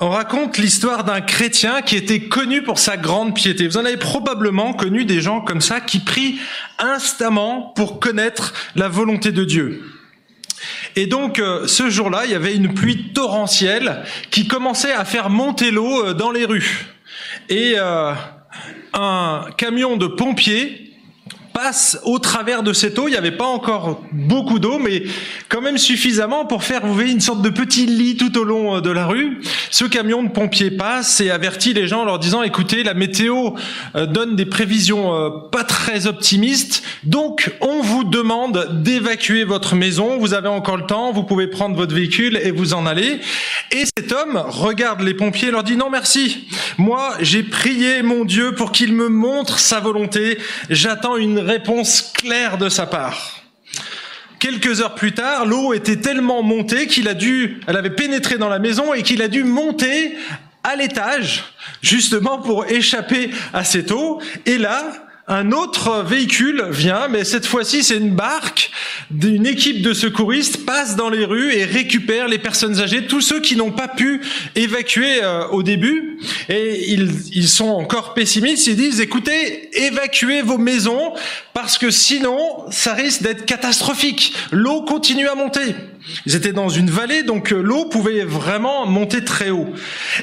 on raconte l'histoire d'un chrétien qui était connu pour sa grande piété. Vous en avez probablement connu des gens comme ça qui prient instamment pour connaître la volonté de Dieu. Et donc euh, ce jour-là, il y avait une pluie torrentielle qui commençait à faire monter l'eau euh, dans les rues. Et euh, un camion de pompiers passe au travers de cette eau. Il n'y avait pas encore beaucoup d'eau, mais quand même suffisamment pour faire, vous voyez, une sorte de petit lit tout au long euh, de la rue. Ce camion de pompiers passe et avertit les gens en leur disant, écoutez, la météo euh, donne des prévisions euh, pas très optimistes, donc on vous demande d'évacuer votre maison. Vous avez encore le temps, vous pouvez prendre votre véhicule et vous en aller. Et cet homme regarde les pompiers et leur dit, non merci, moi j'ai prié mon Dieu pour qu'il me montre sa volonté. J'attends une réponse claire de sa part. Quelques heures plus tard, l'eau était tellement montée qu'il a dû, elle avait pénétré dans la maison et qu'il a dû monter à l'étage, justement pour échapper à cette eau. Et là, un autre véhicule vient, mais cette fois-ci c'est une barque d'une équipe de secouristes passe dans les rues et récupère les personnes âgées, tous ceux qui n'ont pas pu évacuer euh, au début. Et ils, ils sont encore pessimistes, ils disent écoutez, évacuez vos maisons parce que sinon ça risque d'être catastrophique. L'eau continue à monter. Ils étaient dans une vallée, donc euh, l'eau pouvait vraiment monter très haut.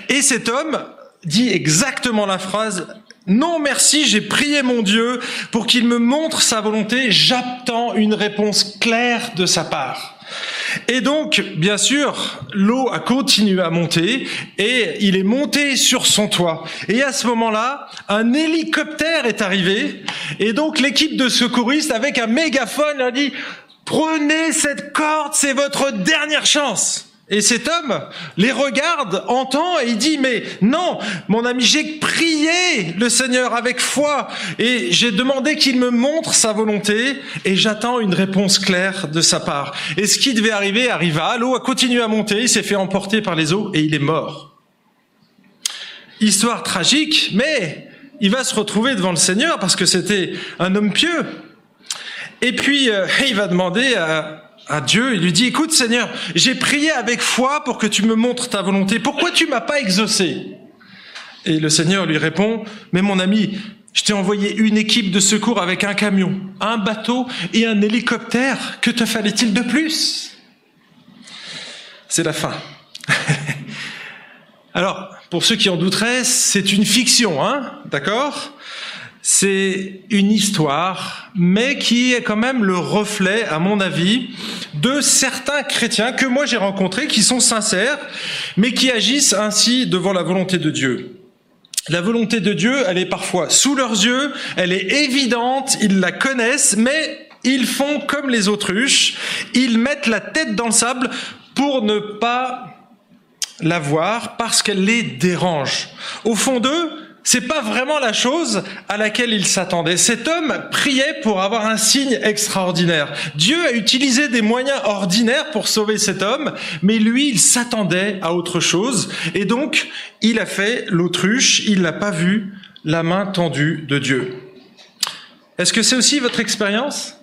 Et cet homme dit exactement la phrase non merci, j'ai prié mon Dieu pour qu'il me montre sa volonté, j'attends une réponse claire de sa part. Et donc, bien sûr, l'eau a continué à monter et il est monté sur son toit. Et à ce moment-là, un hélicoptère est arrivé et donc l'équipe de secouristes avec un mégaphone a dit prenez cette corde, c'est votre dernière chance. Et cet homme les regarde, entend et il dit, mais non, mon ami, j'ai prié le Seigneur avec foi et j'ai demandé qu'il me montre sa volonté et j'attends une réponse claire de sa part. Et ce qui devait arriver arriva, l'eau a continué à monter, il s'est fait emporter par les eaux et il est mort. Histoire tragique, mais il va se retrouver devant le Seigneur parce que c'était un homme pieux. Et puis, euh, il va demander à, à Dieu, il lui dit, écoute Seigneur, j'ai prié avec foi pour que tu me montres ta volonté. Pourquoi tu m'as pas exaucé? Et le Seigneur lui répond, mais mon ami, je t'ai envoyé une équipe de secours avec un camion, un bateau et un hélicoptère. Que te fallait-il de plus? C'est la fin. Alors, pour ceux qui en douteraient, c'est une fiction, hein D'accord? C'est une histoire, mais qui est quand même le reflet, à mon avis, de certains chrétiens que moi j'ai rencontrés, qui sont sincères, mais qui agissent ainsi devant la volonté de Dieu. La volonté de Dieu, elle est parfois sous leurs yeux, elle est évidente, ils la connaissent, mais ils font comme les autruches, ils mettent la tête dans le sable pour ne pas la voir parce qu'elle les dérange. Au fond d'eux, c'est pas vraiment la chose à laquelle il s'attendait. Cet homme priait pour avoir un signe extraordinaire. Dieu a utilisé des moyens ordinaires pour sauver cet homme, mais lui, il s'attendait à autre chose. Et donc, il a fait l'autruche, il n'a pas vu la main tendue de Dieu. Est-ce que c'est aussi votre expérience?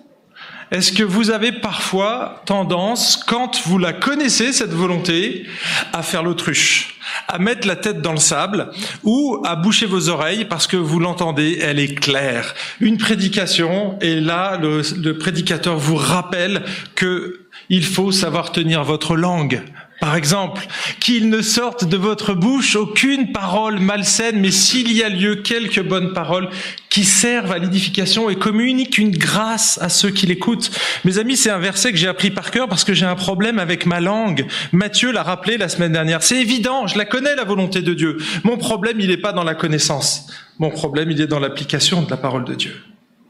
Est-ce que vous avez parfois tendance, quand vous la connaissez, cette volonté, à faire l'autruche, à mettre la tête dans le sable ou à boucher vos oreilles parce que vous l'entendez, elle est claire? Une prédication, et là, le, prédicateur vous rappelle que il faut savoir tenir votre langue, par exemple, qu'il ne sorte de votre bouche aucune parole malsaine, mais s'il y a lieu, quelques bonnes paroles qui servent à l'édification et communiquent une grâce à ceux qui l'écoutent. Mes amis, c'est un verset que j'ai appris par cœur parce que j'ai un problème avec ma langue. Matthieu l'a rappelé la semaine dernière. C'est évident, je la connais, la volonté de Dieu. Mon problème, il n'est pas dans la connaissance. Mon problème, il est dans l'application de la parole de Dieu.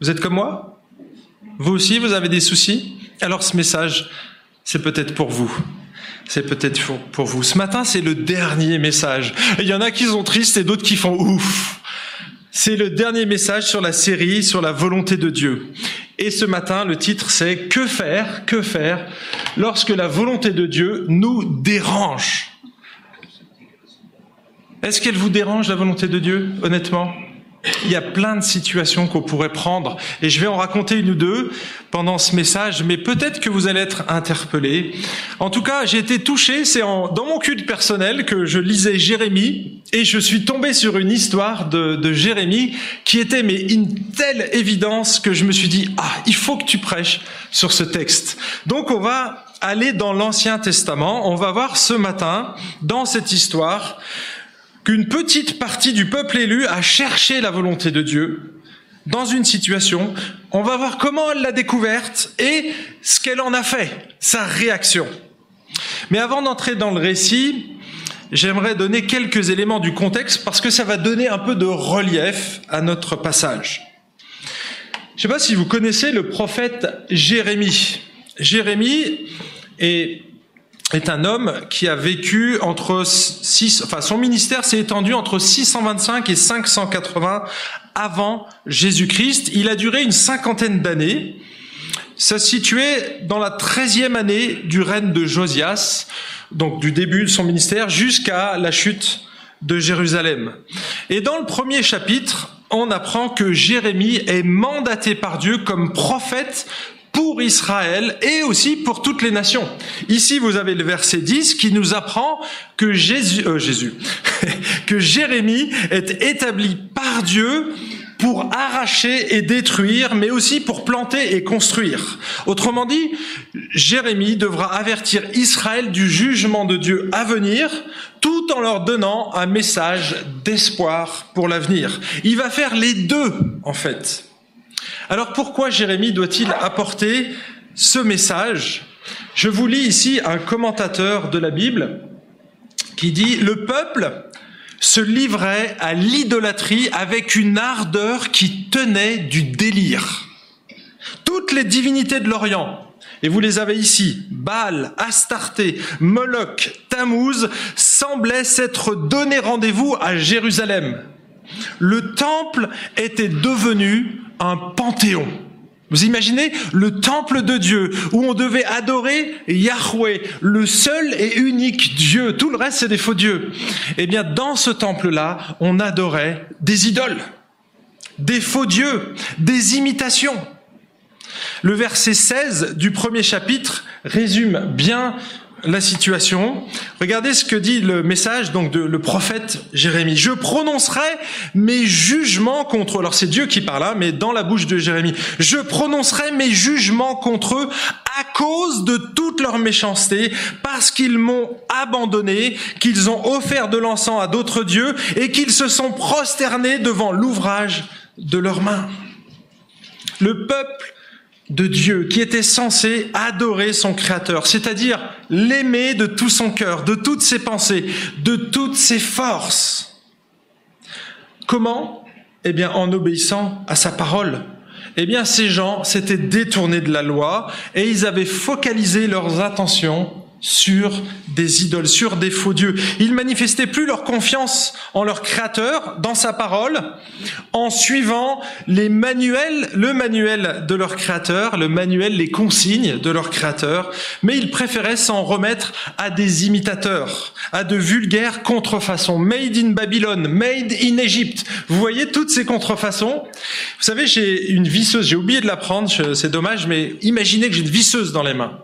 Vous êtes comme moi? Vous aussi, vous avez des soucis? Alors ce message, c'est peut-être pour vous c'est peut-être pour vous. Ce matin, c'est le dernier message. Il y en a qui sont tristes et d'autres qui font ouf. C'est le dernier message sur la série sur la volonté de Dieu. Et ce matin, le titre c'est Que faire, que faire lorsque la volonté de Dieu nous dérange? Est-ce qu'elle vous dérange la volonté de Dieu, honnêtement? Il y a plein de situations qu'on pourrait prendre et je vais en raconter une ou deux pendant ce message, mais peut-être que vous allez être interpellés. En tout cas, j'ai été touché, c'est dans mon culte personnel que je lisais Jérémie et je suis tombé sur une histoire de, Jérémie qui était mais une telle évidence que je me suis dit, ah, il faut que tu prêches sur ce texte. Donc on va aller dans l'Ancien Testament, on va voir ce matin, dans cette histoire, qu'une petite partie du peuple élu a cherché la volonté de Dieu dans une situation. On va voir comment elle l'a découverte et ce qu'elle en a fait, sa réaction. Mais avant d'entrer dans le récit, j'aimerais donner quelques éléments du contexte parce que ça va donner un peu de relief à notre passage. Je ne sais pas si vous connaissez le prophète Jérémie. Jérémie est est un homme qui a vécu entre 6, enfin son ministère s'est étendu entre 625 et 580 avant Jésus-Christ. Il a duré une cinquantaine d'années. Ça se situait dans la treizième année du règne de Josias, donc du début de son ministère jusqu'à la chute de Jérusalem. Et dans le premier chapitre, on apprend que Jérémie est mandaté par Dieu comme prophète pour Israël et aussi pour toutes les nations. Ici, vous avez le verset 10 qui nous apprend que Jésus, euh, Jésus que Jérémie est établi par Dieu pour arracher et détruire, mais aussi pour planter et construire. Autrement dit, Jérémie devra avertir Israël du jugement de Dieu à venir, tout en leur donnant un message d'espoir pour l'avenir. Il va faire les deux, en fait. Alors pourquoi Jérémie doit-il apporter ce message? Je vous lis ici un commentateur de la Bible qui dit Le peuple se livrait à l'idolâtrie avec une ardeur qui tenait du délire. Toutes les divinités de l'Orient, et vous les avez ici, Baal, Astarté, Moloch, Tammuz, semblaient s'être donné rendez-vous à Jérusalem. Le temple était devenu un panthéon. Vous imaginez le temple de Dieu où on devait adorer Yahweh, le seul et unique Dieu. Tout le reste, c'est des faux dieux. Eh bien, dans ce temple-là, on adorait des idoles, des faux dieux, des imitations. Le verset 16 du premier chapitre résume bien la situation. Regardez ce que dit le message donc de le prophète Jérémie. Je prononcerai mes jugements contre eux. Alors c'est Dieu qui parle là, hein, mais dans la bouche de Jérémie. Je prononcerai mes jugements contre eux à cause de toute leur méchanceté, parce qu'ils m'ont abandonné, qu'ils ont offert de l'encens à d'autres dieux et qu'ils se sont prosternés devant l'ouvrage de leurs mains. Le peuple de Dieu, qui était censé adorer son Créateur, c'est-à-dire l'aimer de tout son cœur, de toutes ses pensées, de toutes ses forces. Comment? Eh bien, en obéissant à sa parole. Eh bien, ces gens s'étaient détournés de la loi et ils avaient focalisé leurs attentions sur des idoles, sur des faux dieux. Ils manifestaient plus leur confiance en leur créateur, dans sa parole, en suivant les manuels, le manuel de leur créateur, le manuel, les consignes de leur créateur, mais ils préféraient s'en remettre à des imitateurs, à de vulgaires contrefaçons, made in Babylone, made in Egypte. Vous voyez toutes ces contrefaçons? Vous savez, j'ai une visseuse, j'ai oublié de la prendre, c'est dommage, mais imaginez que j'ai une visseuse dans les mains.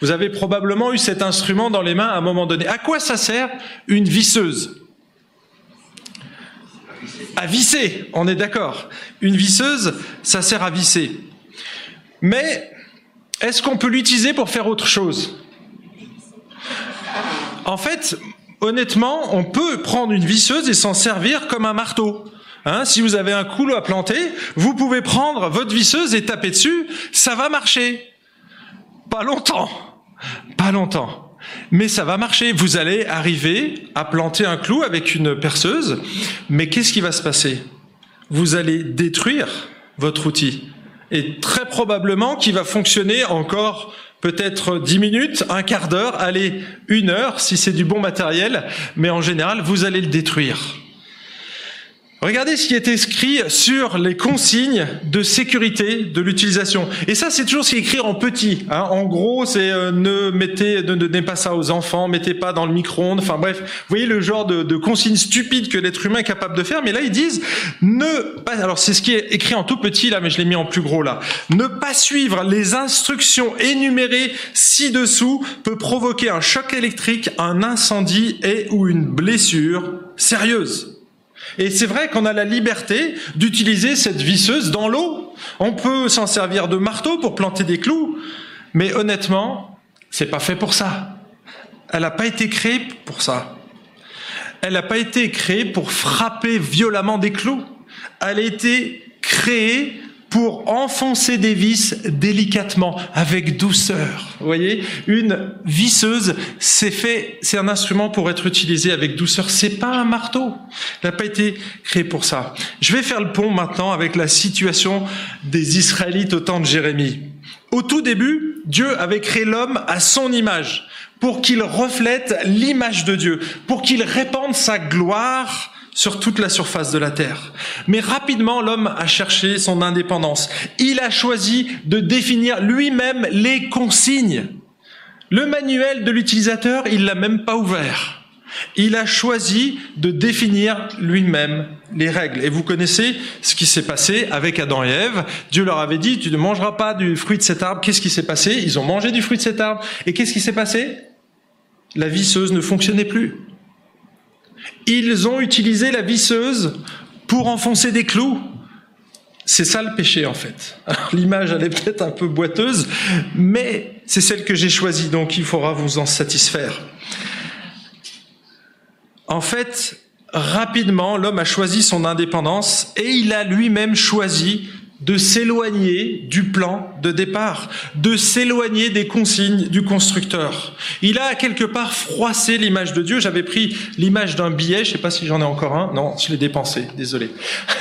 Vous avez probablement eu cet instrument dans les mains à un moment donné. À quoi ça sert une visseuse? À visser, on est d'accord. Une visseuse, ça sert à visser. Mais est-ce qu'on peut l'utiliser pour faire autre chose? En fait, honnêtement, on peut prendre une visseuse et s'en servir comme un marteau. Hein, si vous avez un couteau à planter, vous pouvez prendre votre visseuse et taper dessus, ça va marcher. Pas longtemps. Pas longtemps. Mais ça va marcher. Vous allez arriver à planter un clou avec une perceuse. Mais qu'est-ce qui va se passer? Vous allez détruire votre outil. Et très probablement qu'il va fonctionner encore peut-être dix minutes, un quart d'heure, allez, une heure si c'est du bon matériel. Mais en général, vous allez le détruire. Regardez ce qui est écrit sur les consignes de sécurité de l'utilisation. Et ça, c'est toujours ce qui est écrit en petit. Hein. En gros, c'est euh, ne mettez, ne donnez pas ça aux enfants, mettez pas dans le micro-ondes. Enfin bref, vous voyez le genre de, de consignes stupides que l'être humain est capable de faire. Mais là, ils disent ne pas. Alors c'est ce qui est écrit en tout petit là, mais je l'ai mis en plus gros là. Ne pas suivre les instructions énumérées ci-dessous peut provoquer un choc électrique, un incendie et ou une blessure sérieuse. Et c'est vrai qu'on a la liberté d'utiliser cette visseuse dans l'eau. On peut s'en servir de marteau pour planter des clous, mais honnêtement, c'est pas fait pour ça. Elle n'a pas été créée pour ça. Elle n'a pas été créée pour frapper violemment des clous. Elle a été créée pour enfoncer des vis délicatement, avec douceur. Vous voyez, une visseuse, c'est fait, c'est un instrument pour être utilisé avec douceur. C'est pas un marteau. Elle n'a pas été créé pour ça. Je vais faire le pont maintenant avec la situation des Israélites au temps de Jérémie. Au tout début, Dieu avait créé l'homme à son image, pour qu'il reflète l'image de Dieu, pour qu'il répande sa gloire sur toute la surface de la terre. Mais rapidement, l'homme a cherché son indépendance. Il a choisi de définir lui-même les consignes. Le manuel de l'utilisateur, il l'a même pas ouvert. Il a choisi de définir lui-même les règles. Et vous connaissez ce qui s'est passé avec Adam et Ève. Dieu leur avait dit, tu ne mangeras pas du fruit de cet arbre. Qu'est-ce qui s'est passé? Ils ont mangé du fruit de cet arbre. Et qu'est-ce qui s'est passé? La visseuse ne fonctionnait plus. Ils ont utilisé la visseuse pour enfoncer des clous. C'est ça le péché en fait. L'image elle est peut-être un peu boiteuse, mais c'est celle que j'ai choisie, donc il faudra vous en satisfaire. En fait, rapidement, l'homme a choisi son indépendance et il a lui-même choisi de s'éloigner du plan de départ, de s'éloigner des consignes du constructeur. Il a quelque part froissé l'image de Dieu. J'avais pris l'image d'un billet, je ne sais pas si j'en ai encore un. Non, je l'ai dépensé, désolé.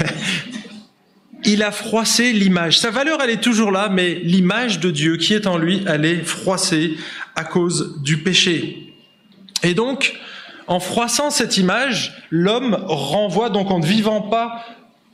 Il a froissé l'image. Sa valeur, elle est toujours là, mais l'image de Dieu qui est en lui, elle est froissée à cause du péché. Et donc, en froissant cette image, l'homme renvoie donc en ne vivant pas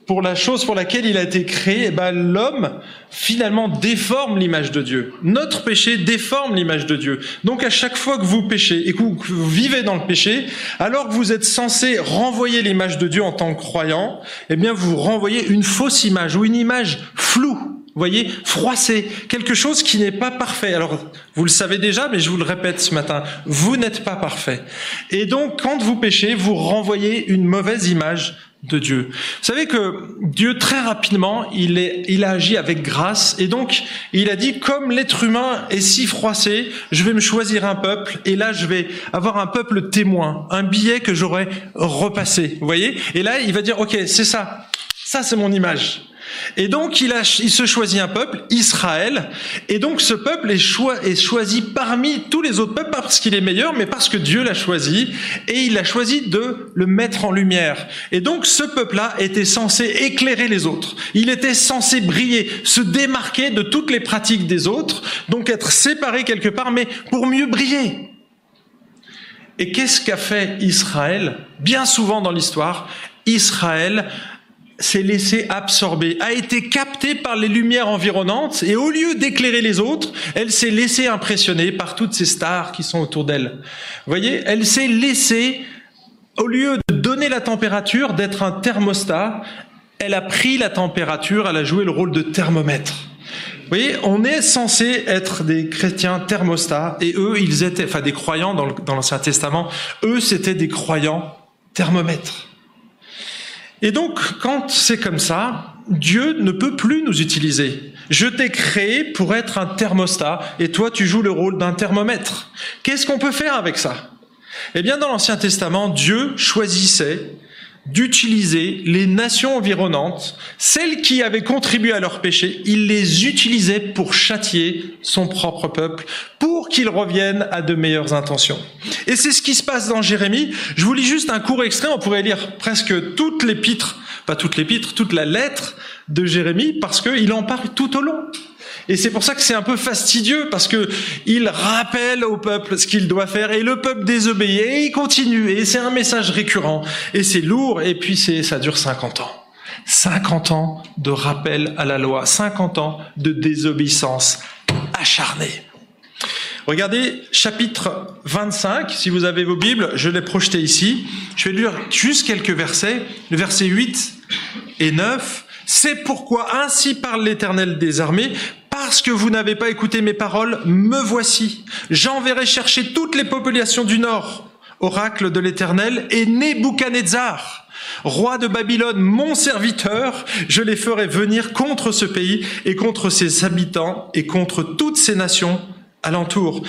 pour la chose pour laquelle il a été créé, eh ben, l'homme finalement déforme l'image de Dieu. Notre péché déforme l'image de Dieu. Donc à chaque fois que vous péchez et que vous, vivez dans le péché, alors que vous êtes censé renvoyer l'image de Dieu en tant que croyant, eh bien vous renvoyez une fausse image ou une image floue. Voyez, froissée, quelque chose qui n'est pas parfait. Alors, vous le savez déjà, mais je vous le répète ce matin, vous n'êtes pas parfait. Et donc, quand vous péchez, vous renvoyez une mauvaise image de Dieu. Vous savez que Dieu très rapidement, il, est, il a agi avec grâce et donc il a dit comme l'être humain est si froissé, je vais me choisir un peuple et là je vais avoir un peuple témoin, un billet que j'aurais repassé. Vous voyez? Et là il va dire ok c'est ça, ça c'est mon image. Et donc il, se choisit un peuple, Israël, et donc ce peuple est, est choisi parmi tous les autres peuples, pas parce qu'il est meilleur, mais parce que Dieu l'a choisi, et il a choisi de le mettre en lumière. Et donc ce peuple-là était censé éclairer les autres, il était censé briller, se démarquer de toutes les pratiques des autres, donc être séparé quelque part, mais pour mieux briller. Et qu'est-ce qu'a fait Israël? Bien souvent dans l'histoire, Israël s'est laissé absorber, a été captée par les lumières environnantes et au lieu d'éclairer les autres, elle s'est laissée impressionner par toutes ces stars qui sont autour d'elle. Vous voyez, elle s'est laissée, au lieu de donner la température, d'être un thermostat, elle a pris la température, elle a joué le rôle de thermomètre. Vous voyez, on est censé être des chrétiens thermostats et eux, ils étaient, enfin des croyants dans l'Ancien Testament, eux, c'était des croyants thermomètres. Et donc, quand c'est comme ça, Dieu ne peut plus nous utiliser. Je t'ai créé pour être un thermostat et toi tu joues le rôle d'un thermomètre. Qu'est-ce qu'on peut faire avec ça? Eh bien, dans l'Ancien Testament, Dieu choisissait d'utiliser les nations environnantes, celles qui avaient contribué à leur péché, il les utilisait pour châtier son propre peuple, pour qu'ils reviennent à de meilleures intentions. Et c'est ce qui se passe dans Jérémie. Je vous lis juste un court extrait, on pourrait lire presque toute l'épître, pas toute l'épître, toute la lettre de Jérémie, parce qu'il en parle tout au long. Et c'est pour ça que c'est un peu fastidieux parce que il rappelle au peuple ce qu'il doit faire et le peuple désobéit et il continue et c'est un message récurrent et c'est lourd et puis c'est ça dure 50 ans. 50 ans de rappel à la loi, 50 ans de désobéissance acharnée. Regardez chapitre 25, si vous avez vos Bibles, je l'ai projeté ici. Je vais lire juste quelques versets, le verset 8 et 9. C'est pourquoi ainsi parle l'Éternel des armées, parce que vous n'avez pas écouté mes paroles, me voici. J'enverrai chercher toutes les populations du nord, oracle de l'Éternel, et Nebuchadnezzar, roi de Babylone, mon serviteur, je les ferai venir contre ce pays et contre ses habitants et contre toutes ces nations alentour.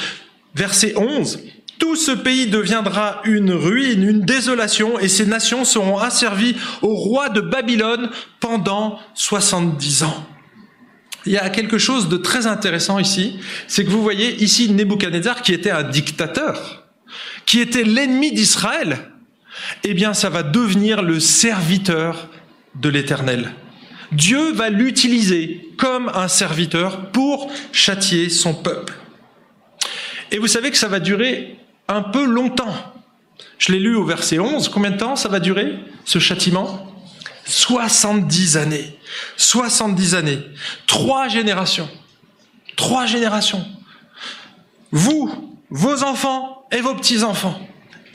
Verset 11. Tout ce pays deviendra une ruine, une désolation, et ces nations seront asservies au roi de Babylone pendant 70 ans. Il y a quelque chose de très intéressant ici, c'est que vous voyez ici Nebuchadnezzar qui était un dictateur, qui était l'ennemi d'Israël, eh bien ça va devenir le serviteur de l'Éternel. Dieu va l'utiliser comme un serviteur pour châtier son peuple. Et vous savez que ça va durer un peu longtemps. Je l'ai lu au verset 11. Combien de temps ça va durer, ce châtiment? 70 années. 70 années. Trois générations. Trois générations. Vous, vos enfants et vos petits-enfants,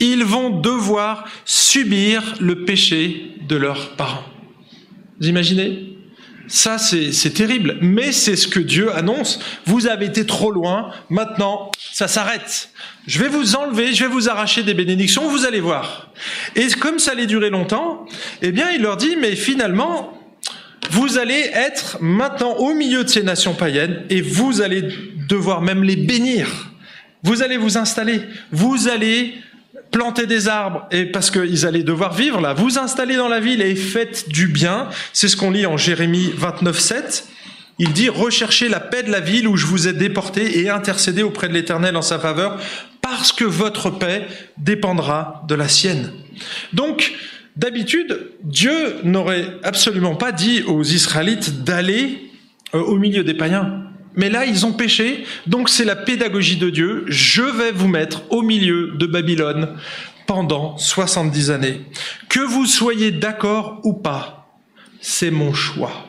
ils vont devoir subir le péché de leurs parents. Vous imaginez? Ça, c'est terrible, mais c'est ce que Dieu annonce. Vous avez été trop loin, maintenant, ça s'arrête. Je vais vous enlever, je vais vous arracher des bénédictions, vous allez voir. Et comme ça allait durer longtemps, eh bien, il leur dit, mais finalement, vous allez être maintenant au milieu de ces nations païennes et vous allez devoir même les bénir. Vous allez vous installer, vous allez planter des arbres et parce qu'ils allaient devoir vivre là, vous installez dans la ville et faites du bien. C'est ce qu'on lit en Jérémie 29, 7. Il dit recherchez la paix de la ville où je vous ai déporté et intercédez auprès de l'Éternel en sa faveur parce que votre paix dépendra de la sienne. Donc, d'habitude, Dieu n'aurait absolument pas dit aux Israélites d'aller euh, au milieu des païens. Mais là, ils ont péché, donc c'est la pédagogie de Dieu. Je vais vous mettre au milieu de Babylone pendant 70 années. Que vous soyez d'accord ou pas, c'est mon choix.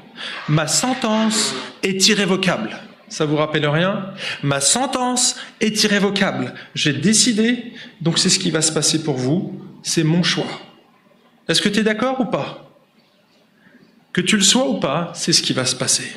Ma sentence est irrévocable. Ça vous rappelle rien? Ma sentence est irrévocable. J'ai décidé, donc c'est ce qui va se passer pour vous. C'est mon choix. Est-ce que tu es d'accord ou pas? Que tu le sois ou pas, c'est ce qui va se passer.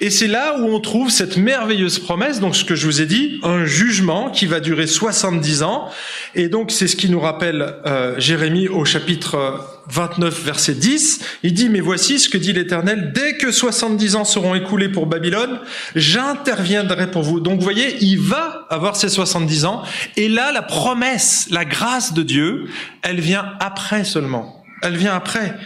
Et c'est là où on trouve cette merveilleuse promesse, donc ce que je vous ai dit, un jugement qui va durer 70 ans. Et donc c'est ce qui nous rappelle euh, Jérémie au chapitre 29, verset 10. Il dit, mais voici ce que dit l'Éternel, dès que 70 ans seront écoulés pour Babylone, j'interviendrai pour vous. Donc vous voyez, il va avoir ces 70 ans. Et là, la promesse, la grâce de Dieu, elle vient après seulement. Elle vient après.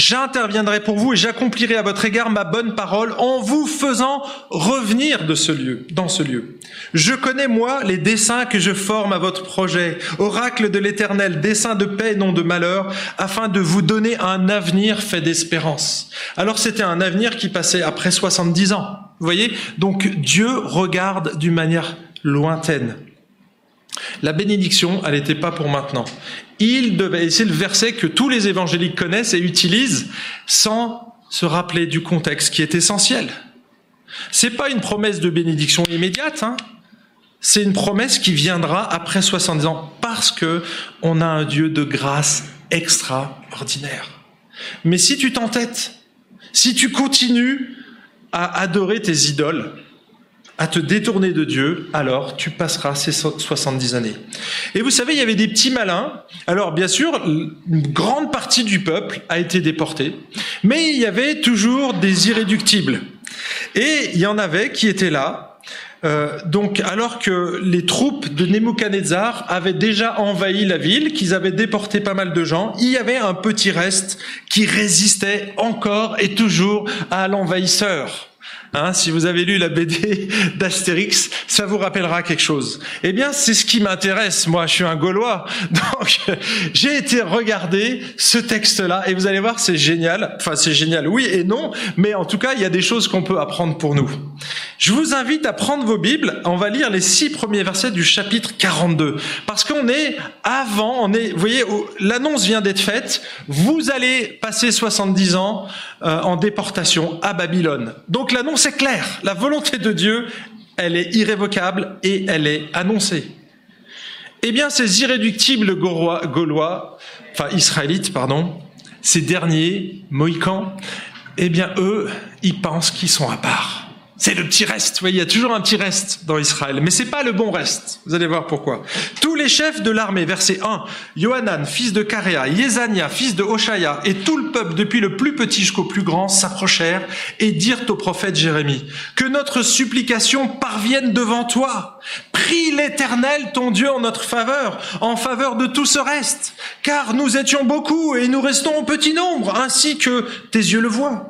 J'interviendrai pour vous et j'accomplirai à votre égard ma bonne parole en vous faisant revenir de ce lieu, dans ce lieu. Je connais, moi, les desseins que je forme à votre projet, oracle de l'éternel, dessein de paix, non de malheur, afin de vous donner un avenir fait d'espérance. Alors c'était un avenir qui passait après 70 ans. Voyez? Donc Dieu regarde d'une manière lointaine. La bénédiction, elle n'était pas pour maintenant. Il devait, c'est le verset que tous les évangéliques connaissent et utilisent sans se rappeler du contexte qui est essentiel. C'est pas une promesse de bénédiction immédiate, hein. C'est une promesse qui viendra après 70 ans parce que on a un Dieu de grâce extraordinaire. Mais si tu t'entêtes, si tu continues à adorer tes idoles, à te détourner de Dieu, alors tu passeras ces 70 années. Et vous savez, il y avait des petits malins. Alors bien sûr, une grande partie du peuple a été déportée, mais il y avait toujours des irréductibles. Et il y en avait qui étaient là. Euh, donc, alors que les troupes de Nebuchadnezzar avaient déjà envahi la ville, qu'ils avaient déporté pas mal de gens, il y avait un petit reste qui résistait encore et toujours à l'envahisseur. Hein, si vous avez lu la BD d'Astérix, ça vous rappellera quelque chose. Eh bien, c'est ce qui m'intéresse. Moi, je suis un Gaulois, donc j'ai été regarder ce texte-là et vous allez voir, c'est génial. Enfin, c'est génial, oui et non, mais en tout cas, il y a des choses qu'on peut apprendre pour nous. Je vous invite à prendre vos Bibles. On va lire les six premiers versets du chapitre 42, parce qu'on est avant. On est, vous voyez, l'annonce vient d'être faite. Vous allez passer 70 ans euh, en déportation à Babylone. Donc l'annonce c'est clair. La volonté de Dieu, elle est irrévocable et elle est annoncée. Eh bien, ces irréductibles Gaulois, enfin Israélites, pardon, ces derniers Mohicans, eh bien, eux, ils pensent qu'ils sont à part. C'est le petit reste. Vous voyez, il y a toujours un petit reste dans Israël. Mais c'est pas le bon reste. Vous allez voir pourquoi. Tous les chefs de l'armée, verset 1, Yohanan, fils de Karea, Yezania, fils de Hoshaya, et tout le peuple, depuis le plus petit jusqu'au plus grand, s'approchèrent et dirent au prophète Jérémie, que notre supplication parvienne devant toi. Prie l'éternel, ton Dieu, en notre faveur, en faveur de tout ce reste. Car nous étions beaucoup et nous restons au petit nombre, ainsi que tes yeux le voient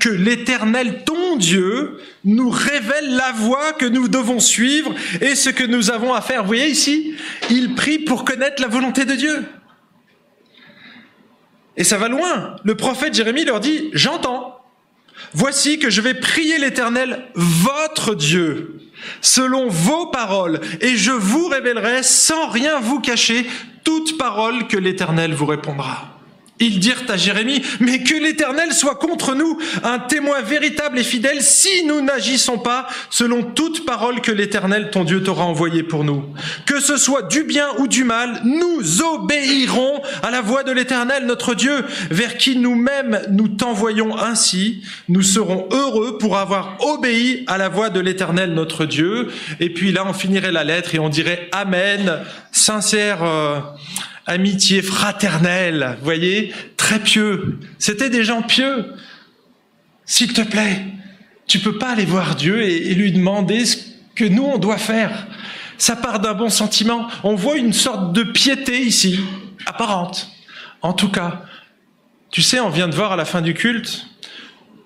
que l'Éternel, ton Dieu, nous révèle la voie que nous devons suivre et ce que nous avons à faire. Vous voyez ici, il prie pour connaître la volonté de Dieu. Et ça va loin. Le prophète Jérémie leur dit, j'entends. Voici que je vais prier l'Éternel, votre Dieu, selon vos paroles, et je vous révélerai sans rien vous cacher toute parole que l'Éternel vous répondra. Ils dirent à Jérémie, mais que l'Éternel soit contre nous, un témoin véritable et fidèle, si nous n'agissons pas selon toute parole que l'Éternel, ton Dieu, t'aura envoyée pour nous. Que ce soit du bien ou du mal, nous obéirons à la voix de l'Éternel, notre Dieu, vers qui nous-mêmes nous t'envoyons ainsi. Nous serons heureux pour avoir obéi à la voix de l'Éternel, notre Dieu. Et puis là, on finirait la lettre et on dirait Amen, sincère. Euh, amitié fraternelle, voyez, très pieux. C'était des gens pieux. S'il te plaît, tu peux pas aller voir Dieu et, lui demander ce que nous on doit faire. Ça part d'un bon sentiment. On voit une sorte de piété ici, apparente. En tout cas, tu sais, on vient de voir à la fin du culte,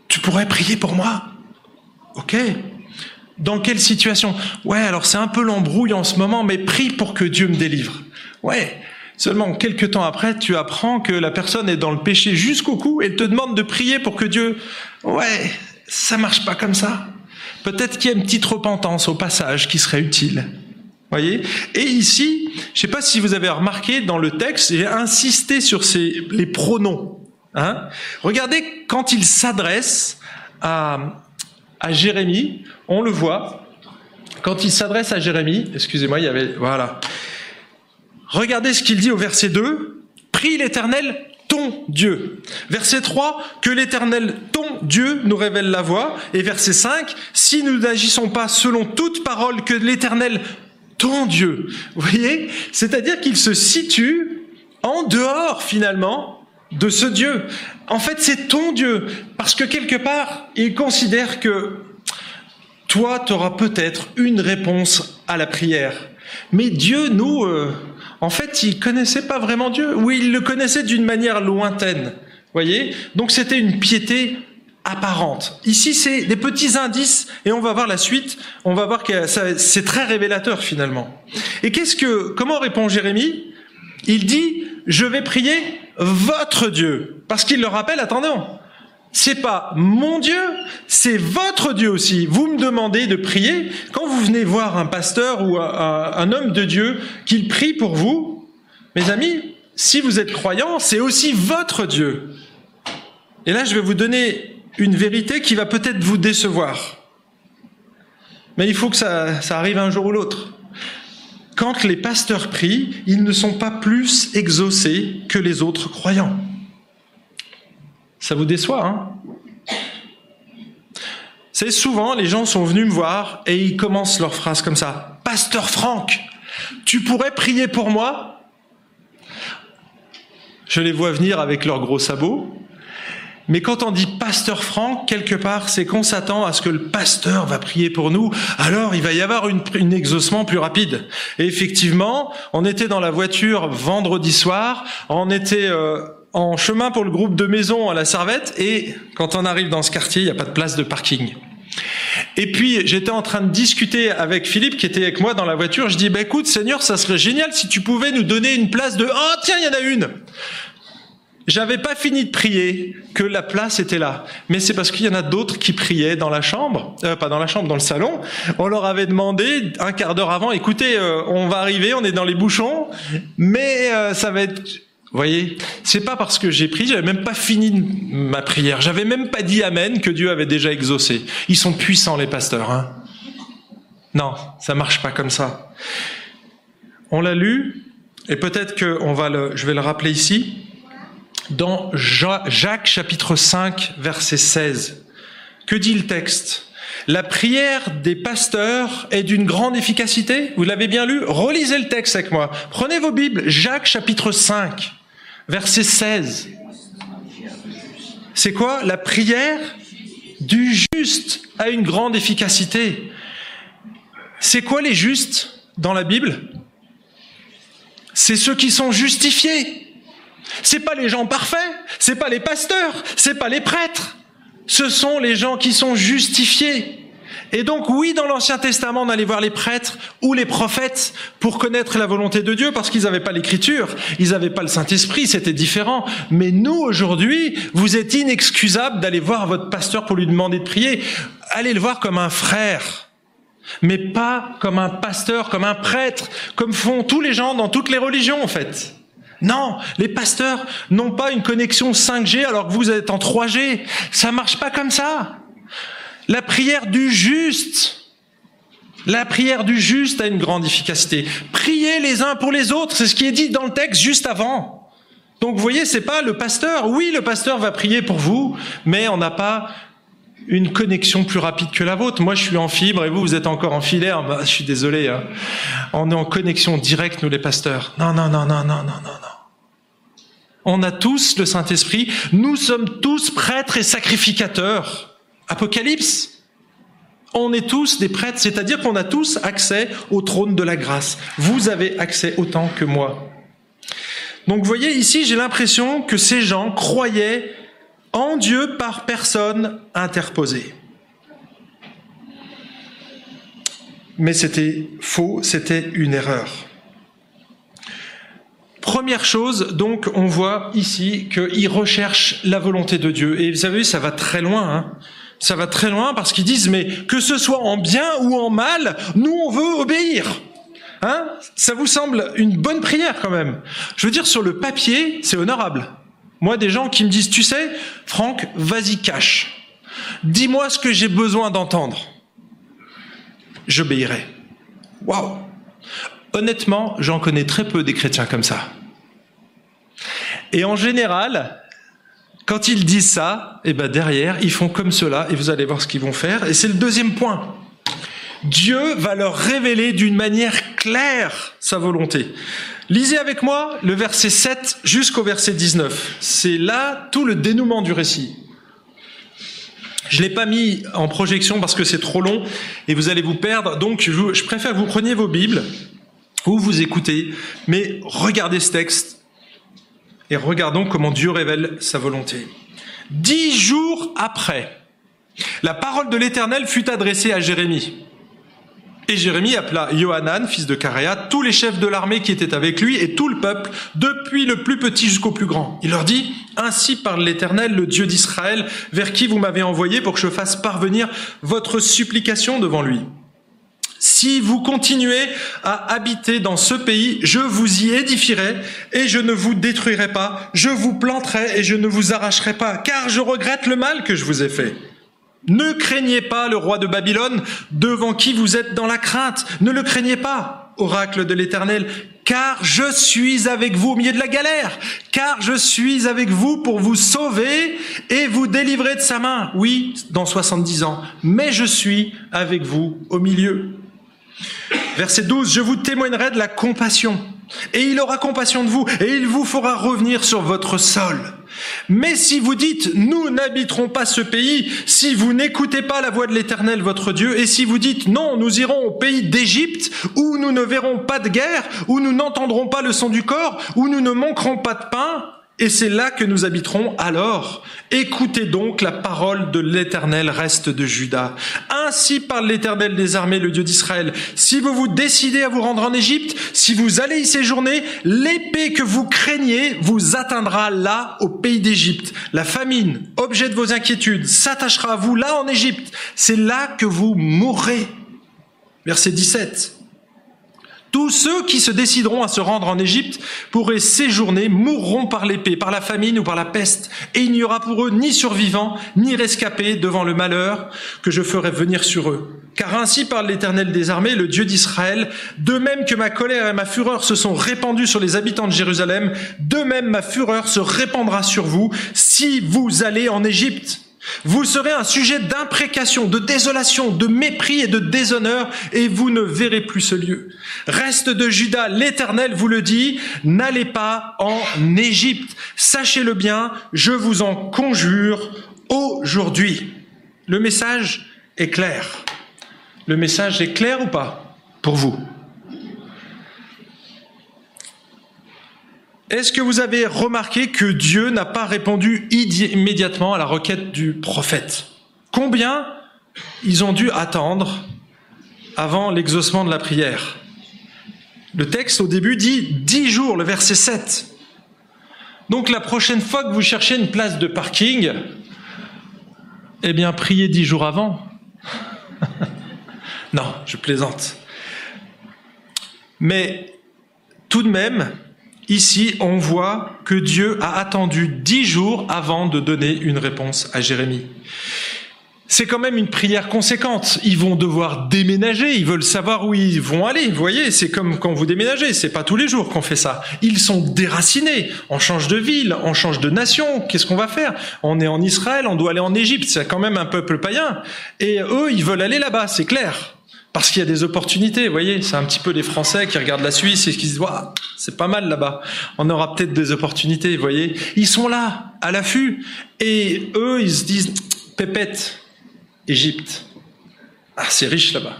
tu pourrais prier pour moi. Ok. Dans quelle situation? Ouais, alors c'est un peu l'embrouille en ce moment, mais prie pour que Dieu me délivre. Ouais, Seulement, quelques temps après, tu apprends que la personne est dans le péché jusqu'au cou et te demande de prier pour que Dieu... Ouais, ça marche pas comme ça. Peut-être qu'il y a une petite repentance au passage qui serait utile. Voyez? Et ici, je sais pas si vous avez remarqué dans le texte, j'ai insisté sur les pronoms. Hein Regardez quand il s'adresse à, à Jérémie, on le voit. Quand il s'adresse à Jérémie, excusez-moi, il y avait voilà. Regardez ce qu'il dit au verset 2. Prie l'Éternel, ton Dieu. Verset 3, que l'Éternel, ton Dieu, nous révèle la voie. Et verset 5, si nous n'agissons pas selon toute parole que l'Éternel, ton Dieu. Vous voyez? C'est-à-dire qu'il se situe en dehors, finalement, de ce Dieu. En fait, c'est ton Dieu. Parce que quelque part, il considère que toi, tu auras peut-être une réponse à la prière. Mais Dieu, nous, euh, en fait, il connaissait pas vraiment Dieu, ou il le connaissait d'une manière lointaine. Voyez Donc c'était une piété apparente. Ici, c'est des petits indices, et on va voir la suite. On va voir que c'est très révélateur finalement. Et qu'est-ce que, comment répond Jérémie? Il dit je vais prier votre Dieu, parce qu'il le rappelle. Attendons, c'est pas mon Dieu, c'est votre Dieu aussi. Vous me demandez de prier. Quand vous venez voir un pasteur ou un, homme de Dieu qu'il prie pour vous, mes amis, si vous êtes croyants, c'est aussi votre Dieu. Et là, je vais vous donner une vérité qui va peut-être vous décevoir. Mais il faut que ça arrive un jour ou l'autre. Quand les pasteurs prient, ils ne sont pas plus exaucés que les autres croyants. Ça vous déçoit, hein? C'est souvent, les gens sont venus me voir et ils commencent leur phrase comme ça. Pasteur Franck, tu pourrais prier pour moi? Je les vois venir avec leurs gros sabots. Mais quand on dit pasteur Franck, quelque part, c'est qu'on s'attend à ce que le pasteur va prier pour nous. Alors, il va y avoir une, une exaucement plus rapide. Et effectivement, on était dans la voiture vendredi soir. On était euh, en chemin pour le groupe de maison à la Servette et quand on arrive dans ce quartier, il n'y a pas de place de parking. Et puis j'étais en train de discuter avec Philippe qui était avec moi dans la voiture. Je dis bah écoute Seigneur, ça serait génial si tu pouvais nous donner une place de oh tiens il y en a une. J'avais pas fini de prier que la place était là, mais c'est parce qu'il y en a d'autres qui priaient dans la chambre, euh, pas dans la chambre, dans le salon. On leur avait demandé un quart d'heure avant, écoutez, euh, on va arriver, on est dans les bouchons, mais euh, ça va être vous voyez, c'est pas parce que j'ai prié, j'avais même pas fini ma prière, j'avais même pas dit amen que Dieu avait déjà exaucé. Ils sont puissants les pasteurs, hein. Non, ça marche pas comme ça. On l'a lu, et peut-être que on va je vais le rappeler ici, dans Jacques chapitre 5 verset 16. Que dit le texte? La prière des pasteurs est d'une grande efficacité. Vous l'avez bien lu? Relisez le texte avec moi. Prenez vos Bibles, Jacques chapitre 5 verset 16. C'est quoi? La prière du juste a une grande efficacité. C'est quoi les justes dans la Bible? C'est ceux qui sont justifiés. C'est pas les gens parfaits, c'est pas les pasteurs, c'est pas les prêtres. Ce sont les gens qui sont justifiés. Et donc oui, dans l'Ancien Testament, on allait voir les prêtres ou les prophètes pour connaître la volonté de Dieu parce qu'ils n'avaient pas l'écriture, ils n'avaient pas le Saint-Esprit, c'était différent. Mais nous, aujourd'hui, vous êtes inexcusable d'aller voir votre pasteur pour lui demander de prier. Allez le voir comme un frère, mais pas comme un pasteur, comme un prêtre, comme font tous les gens dans toutes les religions en fait. Non, les pasteurs n'ont pas une connexion 5G alors que vous êtes en 3G. Ça marche pas comme ça. La prière du juste, la prière du juste a une grande efficacité. Priez les uns pour les autres, c'est ce qui est dit dans le texte juste avant. Donc vous voyez, c'est pas le pasteur. Oui, le pasteur va prier pour vous, mais on n'a pas une connexion plus rapide que la vôtre. Moi, je suis en fibre et vous, vous êtes encore en filaire. Bah, je suis désolé. Hein. On est en connexion directe, nous les pasteurs. Non, non, non, non, non, non, non, non. On a tous le Saint-Esprit. Nous sommes tous prêtres et sacrificateurs. Apocalypse. On est tous des prêtres, c'est-à-dire qu'on a tous accès au trône de la grâce. Vous avez accès autant que moi. Donc vous voyez ici, j'ai l'impression que ces gens croyaient en Dieu par personne interposée. Mais c'était faux, c'était une erreur. Première chose, donc, on voit ici qu'ils recherchent la volonté de Dieu. Et vous savez, ça va très loin. Hein ça va très loin parce qu'ils disent, mais que ce soit en bien ou en mal, nous, on veut obéir. Hein? Ça vous semble une bonne prière quand même. Je veux dire, sur le papier, c'est honorable. Moi, des gens qui me disent, tu sais, Franck, vas-y, cache. Dis-moi ce que j'ai besoin d'entendre. J'obéirai. Waouh Honnêtement, j'en connais très peu des chrétiens comme ça. Et en général, quand ils disent ça, et eh ben derrière, ils font comme cela, et vous allez voir ce qu'ils vont faire. Et c'est le deuxième point. Dieu va leur révéler d'une manière claire sa volonté. Lisez avec moi le verset 7 jusqu'au verset 19. C'est là tout le dénouement du récit. Je l'ai pas mis en projection parce que c'est trop long et vous allez vous perdre. Donc je, je préfère que vous preniez vos Bibles ou vous écoutez, mais regardez ce texte et regardons comment Dieu révèle sa volonté. Dix jours après, la parole de l'Éternel fut adressée à Jérémie. Et Jérémie appela Johanan, fils de Caréa, tous les chefs de l'armée qui étaient avec lui et tout le peuple, depuis le plus petit jusqu'au plus grand. Il leur dit, Ainsi parle l'Éternel, le Dieu d'Israël, vers qui vous m'avez envoyé pour que je fasse parvenir votre supplication devant lui. Si vous continuez à habiter dans ce pays, je vous y édifierai et je ne vous détruirai pas, je vous planterai et je ne vous arracherai pas, car je regrette le mal que je vous ai fait. Ne craignez pas le roi de Babylone, devant qui vous êtes dans la crainte. Ne le craignez pas, oracle de l'Éternel, car je suis avec vous au milieu de la galère, car je suis avec vous pour vous sauver et vous délivrer de sa main. Oui, dans 70 ans, mais je suis avec vous au milieu. Verset 12, je vous témoignerai de la compassion, et il aura compassion de vous, et il vous fera revenir sur votre sol. Mais si vous dites, nous n'habiterons pas ce pays, si vous n'écoutez pas la voix de l'Éternel votre Dieu, et si vous dites, non, nous irons au pays d'Égypte, où nous ne verrons pas de guerre, où nous n'entendrons pas le son du corps, où nous ne manquerons pas de pain, et c'est là que nous habiterons alors. Écoutez donc la parole de l'Éternel reste de Juda. Ainsi parle l'Éternel des armées, le Dieu d'Israël. Si vous vous décidez à vous rendre en Égypte, si vous allez y séjourner, l'épée que vous craignez vous atteindra là au pays d'Égypte. La famine, objet de vos inquiétudes, s'attachera à vous là en Égypte. C'est là que vous mourrez. Verset 17. Tous ceux qui se décideront à se rendre en Égypte pourraient séjourner, mourront par l'épée, par la famine ou par la peste, et il n'y aura pour eux ni survivants, ni rescapés devant le malheur que je ferai venir sur eux. Car ainsi parle l'Éternel des armées, le Dieu d'Israël, de même que ma colère et ma fureur se sont répandues sur les habitants de Jérusalem, de même ma fureur se répandra sur vous si vous allez en Égypte. Vous serez un sujet d'imprécation, de désolation, de mépris et de déshonneur, et vous ne verrez plus ce lieu. Reste de Judas, l'Éternel vous le dit, n'allez pas en Égypte. Sachez-le bien, je vous en conjure aujourd'hui. Le message est clair. Le message est clair ou pas pour vous? Est-ce que vous avez remarqué que Dieu n'a pas répondu immédiatement à la requête du prophète? Combien ils ont dû attendre avant l'exaucement de la prière? Le texte au début dit dix jours, le verset 7. Donc la prochaine fois que vous cherchez une place de parking, eh bien priez dix jours avant. non, je plaisante. Mais tout de même, Ici, on voit que Dieu a attendu dix jours avant de donner une réponse à Jérémie. C'est quand même une prière conséquente. Ils vont devoir déménager, ils veulent savoir où ils vont aller. Vous voyez, c'est comme quand vous déménagez, c'est pas tous les jours qu'on fait ça. Ils sont déracinés, on change de ville, on change de nation, qu'est-ce qu'on va faire? On est en Israël, on doit aller en Égypte, c'est quand même un peuple païen. Et eux, ils veulent aller là-bas, c'est clair. Parce qu'il y a des opportunités, vous voyez, c'est un petit peu les Français qui regardent la Suisse et qui se disent, c'est pas mal là-bas, on aura peut-être des opportunités, vous voyez. Ils sont là, à l'affût, et eux, ils se disent, pépette, Égypte, ah, c'est riche là-bas.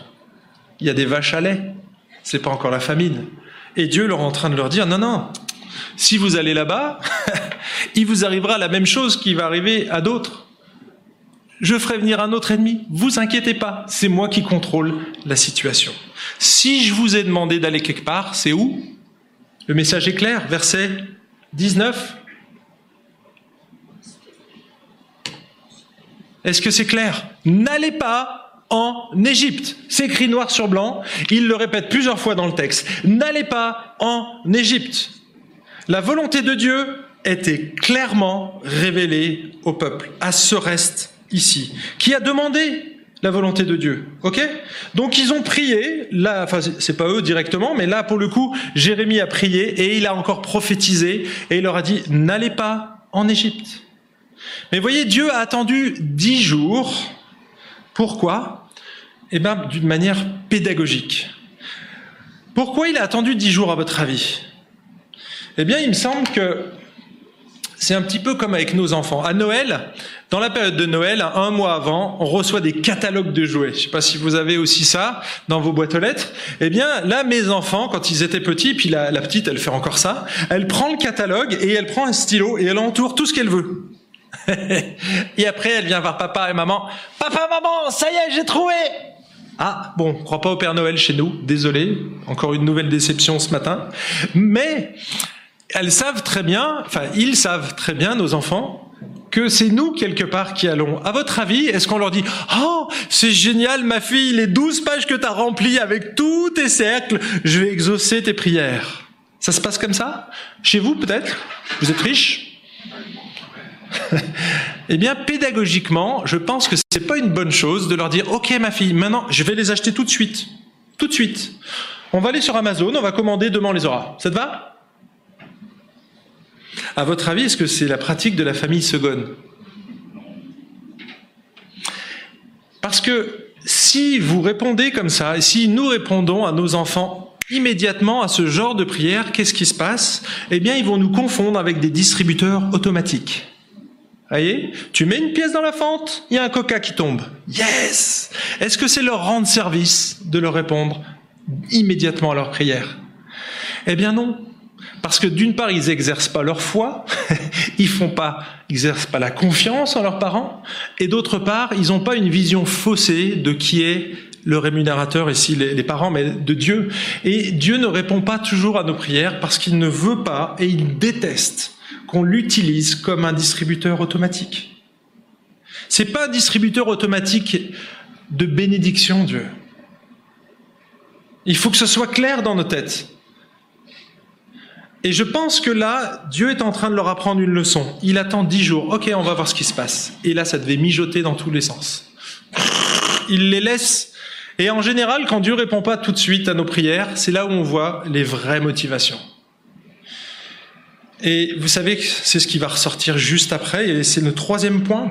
Il y a des vaches à lait, c'est pas encore la famine. Et Dieu leur est en train de leur dire, non, non, si vous allez là-bas, il vous arrivera la même chose qui va arriver à d'autres je ferai venir un autre ennemi. Vous inquiétez pas, c'est moi qui contrôle la situation. Si je vous ai demandé d'aller quelque part, c'est où? Le message est clair, verset 19. Est-ce que c'est clair? N'allez pas en Égypte. C'est écrit noir sur blanc. Il le répète plusieurs fois dans le texte. N'allez pas en Égypte. La volonté de Dieu était clairement révélée au peuple, à ce reste ici, qui a demandé la volonté de Dieu. Ok? Donc ils ont prié. Là, enfin c'est pas eux directement, mais là pour le coup, Jérémie a prié et il a encore prophétisé et il leur a dit n'allez pas en Égypte. Mais voyez, Dieu a attendu dix jours. Pourquoi? Eh bien, d'une manière pédagogique. Pourquoi il a attendu dix jours à votre avis? Eh bien, il me semble que c'est un petit peu comme avec nos enfants. À Noël, dans la période de Noël, un mois avant, on reçoit des catalogues de jouets. Je sais pas si vous avez aussi ça dans vos boîtes aux lettres. Eh bien, là, mes enfants, quand ils étaient petits, puis la, petite, elle fait encore ça, elle prend le catalogue et elle prend un stylo et elle entoure tout ce qu'elle veut. et après, elle vient voir papa et maman. Papa, maman, ça y est, j'ai trouvé. Ah, bon, on croit pas au Père Noël chez nous. Désolé. Encore une nouvelle déception ce matin. Mais, elles savent très bien, enfin ils savent très bien, nos enfants, que c'est nous quelque part qui allons. À votre avis, est-ce qu'on leur dit "Oh, c'est génial ma fille, les douze pages que tu as remplies avec tous tes cercles, je vais exaucer tes prières." Ça se passe comme ça? Chez vous peut-être? Vous êtes riche? Eh bien, pédagogiquement, je pense que c'est pas une bonne chose de leur dire "OK ma fille, maintenant, je vais les acheter tout de suite." Tout de suite. On va aller sur Amazon, on va commander, demain les aura. Ça te va? À votre avis, est-ce que c'est la pratique de la famille Segone? Parce que si vous répondez comme ça, et si nous répondons à nos enfants immédiatement à ce genre de prière, qu'est-ce qui se passe? Eh bien, ils vont nous confondre avec des distributeurs automatiques. Voyez? Tu mets une pièce dans la fente, il y a un coca qui tombe. Yes Est-ce que c'est leur rendre service de leur répondre immédiatement à leur prière? Eh bien non. Parce que d'une part, ils n'exercent pas leur foi, ils font pas, ils exercent pas la confiance en leurs parents, et d'autre part, ils n'ont pas une vision faussée de qui est le rémunérateur, ici les, les parents, mais de Dieu. Et Dieu ne répond pas toujours à nos prières parce qu'il ne veut pas et il déteste qu'on l'utilise comme un distributeur automatique. C'est pas un distributeur automatique de bénédiction, Dieu. Il faut que ce soit clair dans nos têtes. Et je pense que là, Dieu est en train de leur apprendre une leçon. Il attend dix jours. Ok, on va voir ce qui se passe. Et là, ça devait mijoter dans tous les sens. Il les laisse. Et en général, quand Dieu répond pas tout de suite à nos prières, c'est là où on voit les vraies motivations. Et vous savez que c'est ce qui va ressortir juste après, et c'est le troisième point.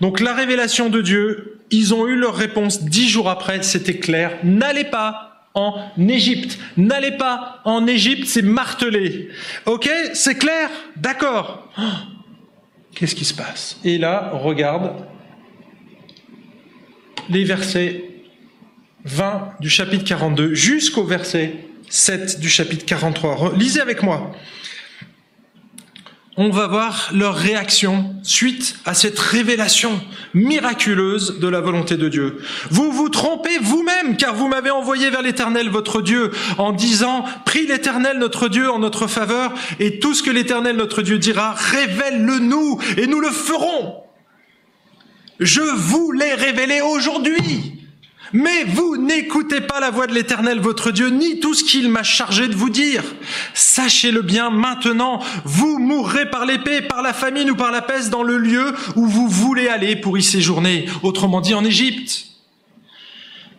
Donc la révélation de Dieu, ils ont eu leur réponse dix jours après, c'était clair. N'allez pas en Égypte. N'allez pas en Égypte, c'est martelé. Ok, c'est clair? D'accord. Qu'est-ce qui se passe? Et là, regarde les versets 20 du chapitre 42 jusqu'au verset 7 du chapitre 43. Lisez avec moi on va voir leur réaction suite à cette révélation miraculeuse de la volonté de Dieu. Vous vous trompez vous-même, car vous m'avez envoyé vers l'Éternel, votre Dieu, en disant, prie l'Éternel, notre Dieu, en notre faveur, et tout ce que l'Éternel, notre Dieu, dira, révèle-le nous, et nous le ferons. Je vous l'ai révélé aujourd'hui. Mais vous n'écoutez pas la voix de l'Éternel votre Dieu, ni tout ce qu'il m'a chargé de vous dire. Sachez-le bien maintenant, vous mourrez par l'épée, par la famine ou par la peste dans le lieu où vous voulez aller pour y séjourner, autrement dit en Égypte.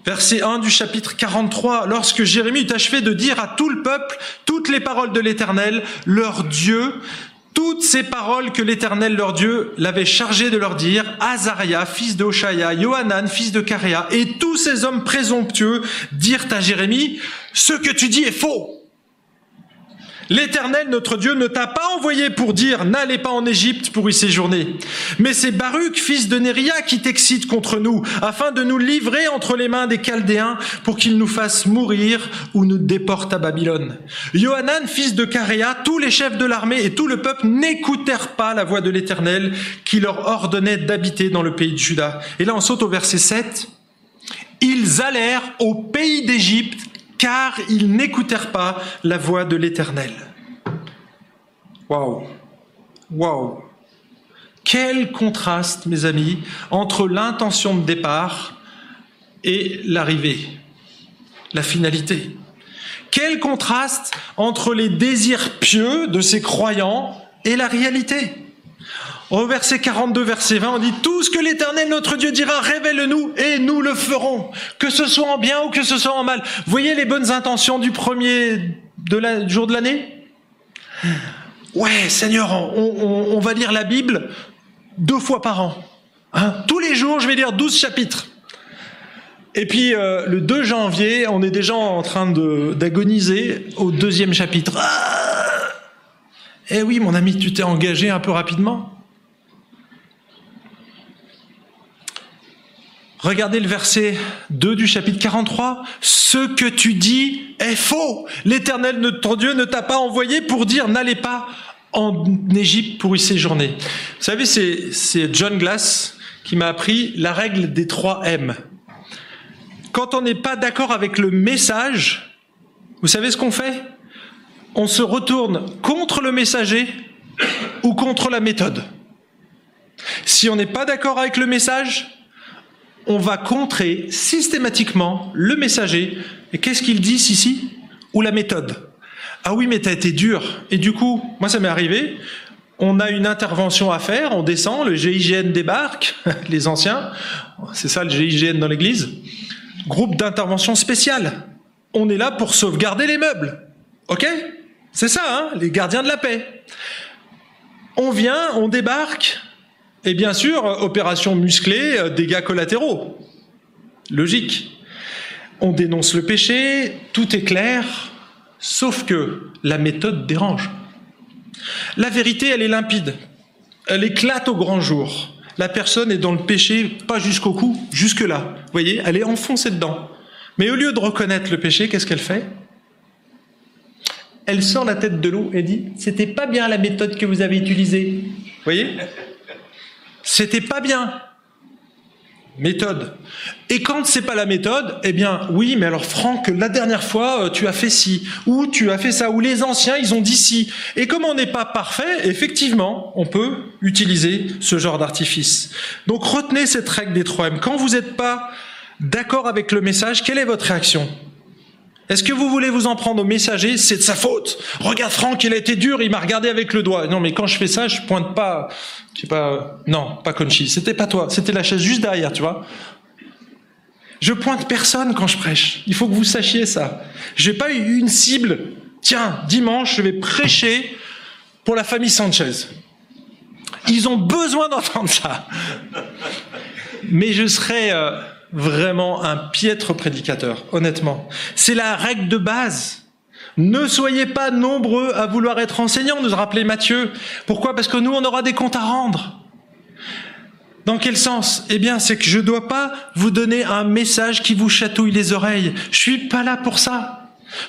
Verset 1 du chapitre 43, lorsque Jérémie eut achevé de dire à tout le peuple toutes les paroles de l'Éternel, leur Dieu, toutes ces paroles que l'Éternel leur Dieu l'avait chargé de leur dire, Azaria, fils de Hoshaya, Yohanan, fils de Caréa, et tous ces hommes présomptueux dirent à Jérémie, ce que tu dis est faux. L'Éternel, notre Dieu, ne t'a pas envoyé pour dire n'allez pas en Égypte pour y séjourner. Mais c'est Baruch, fils de Néria, qui t'excite contre nous, afin de nous livrer entre les mains des Chaldéens pour qu'ils nous fassent mourir ou nous déportent à Babylone. Johanan, fils de Caréa, tous les chefs de l'armée et tout le peuple n'écoutèrent pas la voix de l'Éternel qui leur ordonnait d'habiter dans le pays de Juda. Et là, on saute au verset 7. Ils allèrent au pays d'Égypte car ils n'écoutèrent pas la voix de l'Éternel. Waouh Waouh Quel contraste, mes amis, entre l'intention de départ et l'arrivée, la finalité. Quel contraste entre les désirs pieux de ces croyants et la réalité. Au verset 42, verset 20, on dit Tout ce que l'Éternel notre Dieu dira, révèle-nous et nous le ferons, que ce soit en bien ou que ce soit en mal. Voyez les bonnes intentions du premier jour de l'année? Ouais, Seigneur, on, va lire la Bible deux fois par an. Hein Tous les jours, je vais lire douze chapitres. Et puis euh, le 2 janvier, on est déjà en train d'agoniser au deuxième chapitre. Ah eh oui, mon ami, tu t'es engagé un peu rapidement. Regardez le verset 2 du chapitre 43. Ce que tu dis est faux. L'Éternel, notre Dieu, ne t'a pas envoyé pour dire n'allez pas en Égypte pour y séjourner. Vous savez, c'est John Glass qui m'a appris la règle des trois M. Quand on n'est pas d'accord avec le message, vous savez ce qu'on fait? On se retourne contre le messager ou contre la méthode. Si on n'est pas d'accord avec le message, on va contrer systématiquement le messager. Et qu'est-ce qu'il dit ici Ou la méthode. Ah oui, mais t'as été dur. Et du coup, moi ça m'est arrivé. On a une intervention à faire, on descend, le GIGN débarque, les anciens, c'est ça le GIGN dans l'église, groupe d'intervention spéciale. On est là pour sauvegarder les meubles. Ok? C'est ça, hein les gardiens de la paix. On vient, on débarque, et bien sûr, opération musclée, euh, dégâts collatéraux. Logique. On dénonce le péché, tout est clair, sauf que la méthode dérange. La vérité, elle est limpide. Elle éclate au grand jour. La personne est dans le péché, pas jusqu'au cou, jusque-là. Vous voyez, elle est enfoncée dedans. Mais au lieu de reconnaître le péché, qu'est-ce qu'elle fait? Elle sort la tête de l'eau et dit C'était pas bien la méthode que vous avez utilisée. Vous voyez? C'était pas bien. Méthode. Et quand c'est pas la méthode, eh bien, oui, mais alors Franck, la dernière fois, euh, tu as fait ci, ou tu as fait ça, ou les anciens, ils ont dit ci. Et comme on n'est pas parfait, effectivement, on peut utiliser ce genre d'artifice. Donc retenez cette règle des 3 M. Quand vous n'êtes pas d'accord avec le message, quelle est votre réaction? Est-ce que vous voulez vous en prendre au messager? C'est de sa faute. Regarde Franck, il a été dur, il m'a regardé avec le doigt. Non, mais quand je fais ça, je pointe pas, je sais pas, non, pas Conchi. C'était pas toi, c'était la chaise juste derrière, tu vois. Je pointe personne quand je prêche. Il faut que vous sachiez ça. J'ai pas eu une cible. Tiens, dimanche, je vais prêcher pour la famille Sanchez. Ils ont besoin d'entendre ça. Mais je serai euh, vraiment un piètre prédicateur, honnêtement. C'est la règle de base. Ne soyez pas nombreux à vouloir être enseignants, nous rappelait Matthieu. Pourquoi? Parce que nous, on aura des comptes à rendre. Dans quel sens? Eh bien, c'est que je ne dois pas vous donner un message qui vous chatouille les oreilles. Je suis pas là pour ça.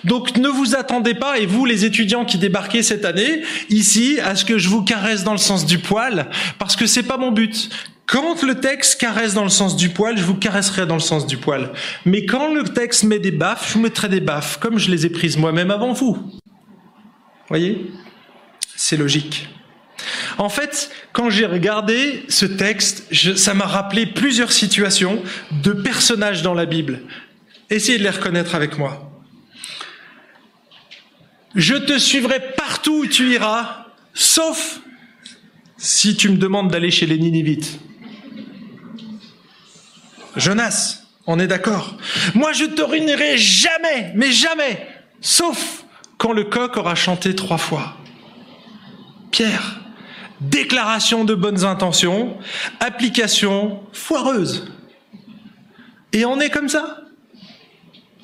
Donc ne vous attendez pas, et vous les étudiants qui débarquez cette année, ici, à ce que je vous caresse dans le sens du poil, parce que c'est pas mon but. Quand le texte caresse dans le sens du poil, je vous caresserai dans le sens du poil. Mais quand le texte met des baffes, je vous mettrai des baffes, comme je les ai prises moi-même avant vous. Voyez? C'est logique. En fait, quand j'ai regardé ce texte, ça m'a rappelé plusieurs situations de personnages dans la Bible. Essayez de les reconnaître avec moi. Je te suivrai partout où tu iras, sauf si tu me demandes d'aller chez les Ninivites. Jonas, on est d'accord. Moi, je te ruinerai jamais, mais jamais, sauf quand le coq aura chanté trois fois. Pierre, déclaration de bonnes intentions, application foireuse. Et on est comme ça.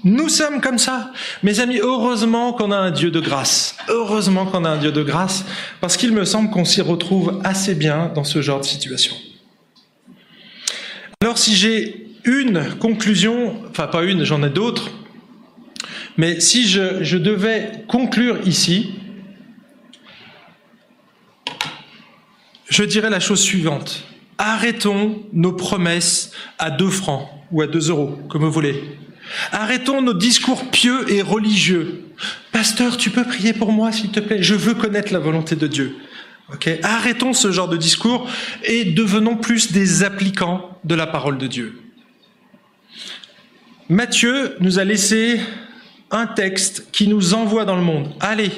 Nous sommes comme ça. Mes amis, heureusement qu'on a un Dieu de grâce. Heureusement qu'on a un Dieu de grâce, parce qu'il me semble qu'on s'y retrouve assez bien dans ce genre de situation. Alors si j'ai une conclusion, enfin pas une, j'en ai d'autres, mais si je, devais conclure ici, je dirais la chose suivante. Arrêtons nos promesses à 2 francs ou à 2 euros, comme vous voulez. Arrêtons nos discours pieux et religieux. Pasteur, tu peux prier pour moi, s'il te plaît? Je veux connaître la volonté de Dieu. Arrêtons ce genre de discours et devenons plus des applicants de la parole de Dieu. Matthieu nous a laissé un texte qui nous envoie dans le monde. Allez,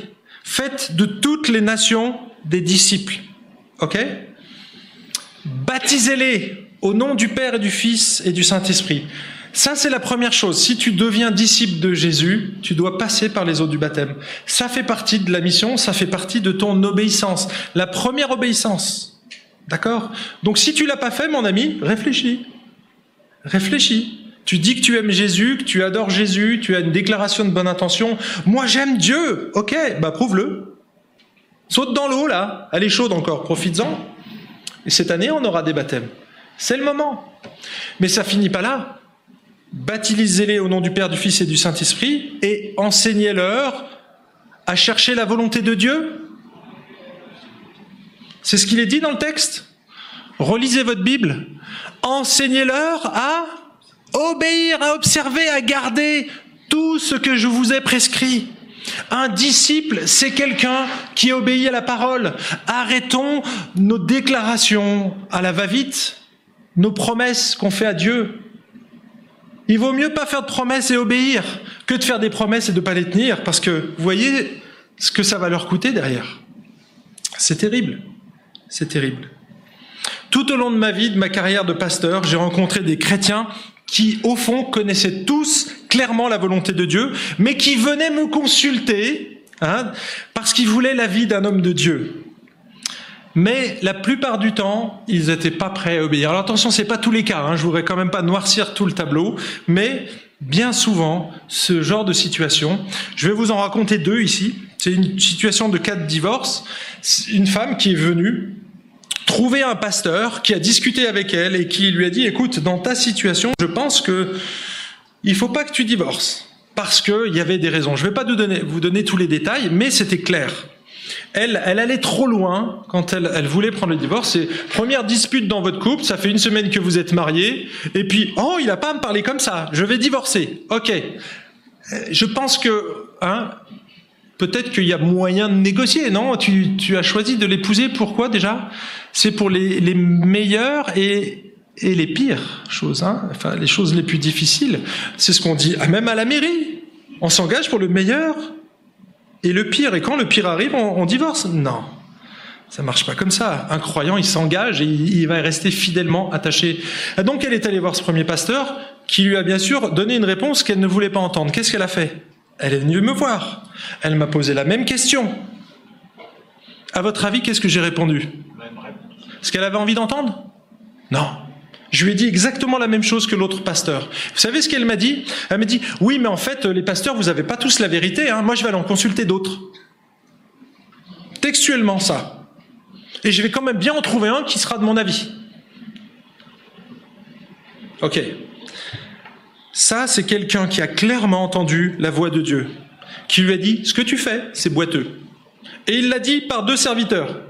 faites de toutes les nations des disciples. OK? Baptisez-les au nom du Père et du Fils et du Saint-Esprit. Ça, c'est la première chose. Si tu deviens disciple de Jésus, tu dois passer par les eaux du baptême. Ça fait partie de la mission, ça fait partie de ton obéissance. La première obéissance. D'accord? Donc si tu l'as pas fait, mon ami, réfléchis. Réfléchis. Tu dis que tu aimes Jésus, que tu adores Jésus, tu as une déclaration de bonne intention. Moi, j'aime Dieu. Ok, bah prouve-le. Saute dans l'eau, là. Elle est chaude encore, profites-en. Et cette année, on aura des baptêmes. C'est le moment. Mais ça finit pas là baptisez-les au nom du Père, du Fils et du Saint-Esprit, et enseignez-leur à chercher la volonté de Dieu. C'est ce qu'il est dit dans le texte. Relisez votre Bible. Enseignez-leur à obéir, à observer, à garder tout ce que je vous ai prescrit. Un disciple, c'est quelqu'un qui obéit à la parole. Arrêtons nos déclarations à la va-vite, nos promesses qu'on fait à Dieu. Il vaut mieux pas faire de promesses et obéir que de faire des promesses et de pas les tenir, parce que vous voyez ce que ça va leur coûter derrière. C'est terrible. C'est terrible. Tout au long de ma vie, de ma carrière de pasteur, j'ai rencontré des chrétiens qui, au fond, connaissaient tous clairement la volonté de Dieu, mais qui venaient me consulter hein, parce qu'ils voulaient la vie d'un homme de Dieu. Mais la plupart du temps, ils n'étaient pas prêts à obéir. Alors attention, c'est pas tous les cas. Hein, je voudrais quand même pas noircir tout le tableau, mais bien souvent, ce genre de situation, je vais vous en raconter deux ici. C'est une situation de cas de divorce. Une femme qui est venue trouver un pasteur qui a discuté avec elle et qui lui a dit "Écoute, dans ta situation, je pense que il faut pas que tu divorces." parce qu'il y avait des raisons. Je ne vais pas vous donner, tous les détails, mais c'était clair. Elle, elle allait trop loin quand elle, elle voulait prendre le divorce. C'est première dispute dans votre couple, ça fait une semaine que vous êtes mariés, et puis oh, il a pas à me parler comme ça, je vais divorcer. Ok. Je pense que hein, peut-être qu'il y a moyen de négocier, non? Tu, as choisi de l'épouser, pourquoi déjà? C'est pour les, les meilleures et et les pires choses, hein, enfin les choses les plus difficiles. C'est ce qu'on dit, ah, même à la mairie. On s'engage pour le meilleur et le pire. Et quand le pire arrive, on, divorce Non, ça marche pas comme ça. Un croyant, il s'engage et il, va rester fidèlement attaché. Donc elle est allée voir ce premier pasteur qui lui a bien sûr donné une réponse qu'elle ne voulait pas entendre. Qu'est-ce qu'elle a fait? Elle est venue me voir. Elle m'a posé la même question. À votre avis, qu'est-ce que j'ai répondu? Ce qu'elle avait envie d'entendre? Non. Je lui ai dit exactement la même chose que l'autre pasteur. Vous savez ce qu'elle m'a dit? Elle m'a dit Oui, mais en fait, les pasteurs, vous n'avez pas tous la vérité. Hein. Moi, je vais aller en consulter d'autres. Textuellement, ça. Et je vais quand même bien en trouver un qui sera de mon avis. Ok. Ça, c'est quelqu'un qui a clairement entendu la voix de Dieu, qui lui a dit Ce que tu fais, c'est boiteux. Et il l'a dit par deux serviteurs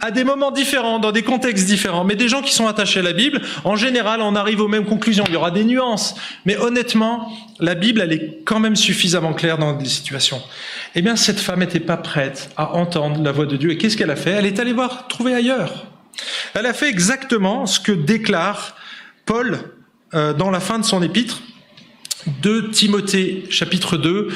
à des moments différents, dans des contextes différents, mais des gens qui sont attachés à la Bible, en général, on arrive aux mêmes conclusions. Il y aura des nuances, mais honnêtement, la Bible, elle est quand même suffisamment claire dans des situations. Eh bien, cette femme n'était pas prête à entendre la voix de Dieu. Et qu'est-ce qu'elle a fait? Elle est allée voir, trouver ailleurs. Elle a fait exactement ce que déclare Paul euh, dans la fin de son épître, de Timothée chapitre 2,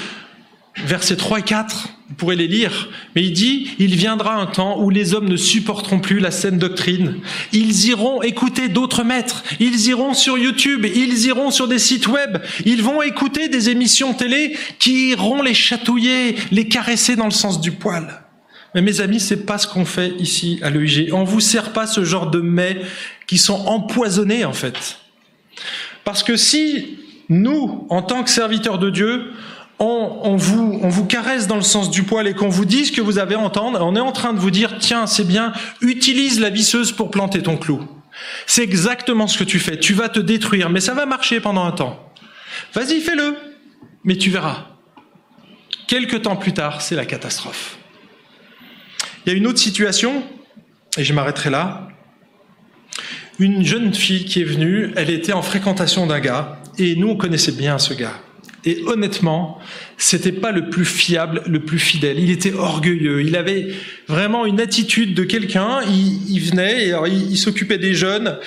versets 3 et 4, vous pourrez les lire, mais il dit, il viendra un temps où les hommes ne supporteront plus la saine doctrine. Ils iront écouter d'autres maîtres, ils iront sur YouTube, ils iront sur des sites web, ils vont écouter des émissions télé qui iront les chatouiller, les caresser dans le sens du poil. Mais mes amis, c'est pas ce qu'on fait ici à l'EIG. On vous sert pas ce genre de mets qui sont empoisonnés, en fait. Parce que si nous, en tant que serviteurs de Dieu, on, vous, vous caresse dans le sens du poil et qu'on vous dise que vous avez à entendre, on est en train de vous dire, tiens, c'est bien, utilise la visseuse pour planter ton clou. C'est exactement ce que tu fais. Tu vas te détruire, mais ça va marcher pendant un temps. Vas-y, fais-le. Mais tu verras. Quelque temps plus tard, c'est la catastrophe. Il y a une autre situation, et je m'arrêterai là. Une jeune fille qui est venue, elle était en fréquentation d'un gars, et nous, on connaissait bien ce gars. Et honnêtement, c'était pas le plus fiable, le plus fidèle. Il était orgueilleux. Il avait vraiment une attitude de quelqu'un. Il, venait, alors il, s'occupait des jeunes.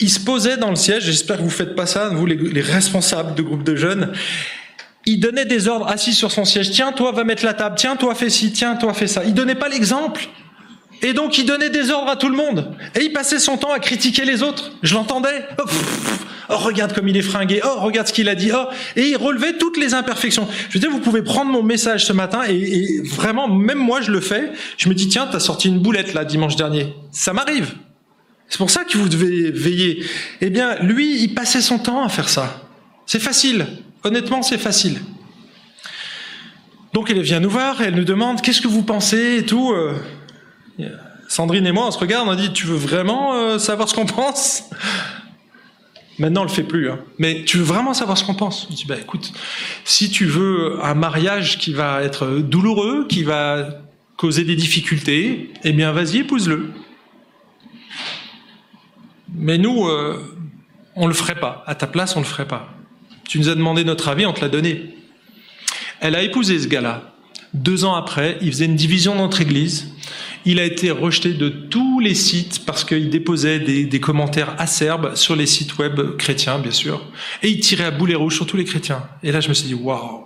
Il se posait dans le siège. J'espère que vous faites pas ça, vous les, responsables de groupes de jeunes. Il donnait des ordres assis sur son siège. Tiens, toi, va mettre la table. Tiens, toi, fais ci. Tiens, toi, fais ça. Il donnait pas l'exemple. Et donc, il donnait des ordres à tout le monde. Et il passait son temps à critiquer les autres. Je l'entendais. Oh, Oh, regarde comme il est fringué. Oh, regarde ce qu'il a dit. Oh, et il relevait toutes les imperfections. Je veux dire, vous pouvez prendre mon message ce matin et, vraiment, même moi, je le fais. Je me dis, tiens, t'as sorti une boulette là dimanche dernier. Ça m'arrive. C'est pour ça que vous devez veiller. Eh bien, lui, il passait son temps à faire ça. C'est facile. Honnêtement, c'est facile. Donc, elle vient nous voir et elle nous demande qu'est-ce que vous pensez et tout. Euh, Sandrine et moi, on se regarde, on dit, tu veux vraiment euh, savoir ce qu'on pense? Maintenant, on le fait plus. Hein. Mais tu veux vraiment savoir ce qu'on pense? Je dis, bah écoute, si tu veux un mariage qui va être douloureux, qui va causer des difficultés, eh bien, vas-y, épouse-le. Mais nous, euh, on le ferait pas. À ta place, on le ferait pas. Tu nous as demandé notre avis, on te l'a donné. Elle a épousé ce gars-là. Deux ans après, il faisait une division dans notre église. Il a été rejeté de tous les sites parce qu'il déposait des, commentaires acerbes sur les sites web chrétiens, bien sûr. Et il tirait à boulet rouge sur tous les chrétiens. Et là, je me suis dit, waouh,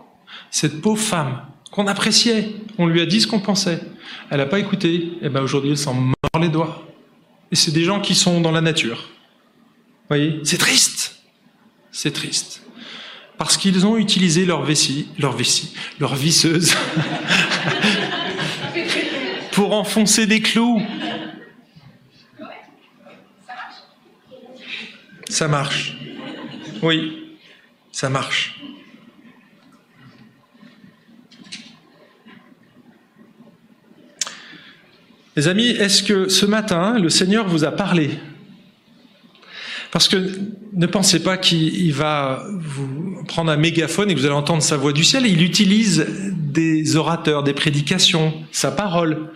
cette pauvre femme qu'on appréciait, on lui a dit ce qu'on pensait. Elle n'a pas écouté. Et ben aujourd'hui, elle s'en mord les doigts. Et c'est des gens qui sont dans la nature. Vous voyez? C'est triste. C'est triste. Parce qu'ils ont utilisé leur vessie, leur vessie, leur visseuse pour enfoncer des clous. Ça marche. Oui, ça marche. Les amis, est-ce que ce matin, le Seigneur vous a parlé? Parce que ne pensez pas qu'il va vous prendre un mégaphone et que vous allez entendre sa voix du ciel. Il utilise des orateurs, des prédications, sa parole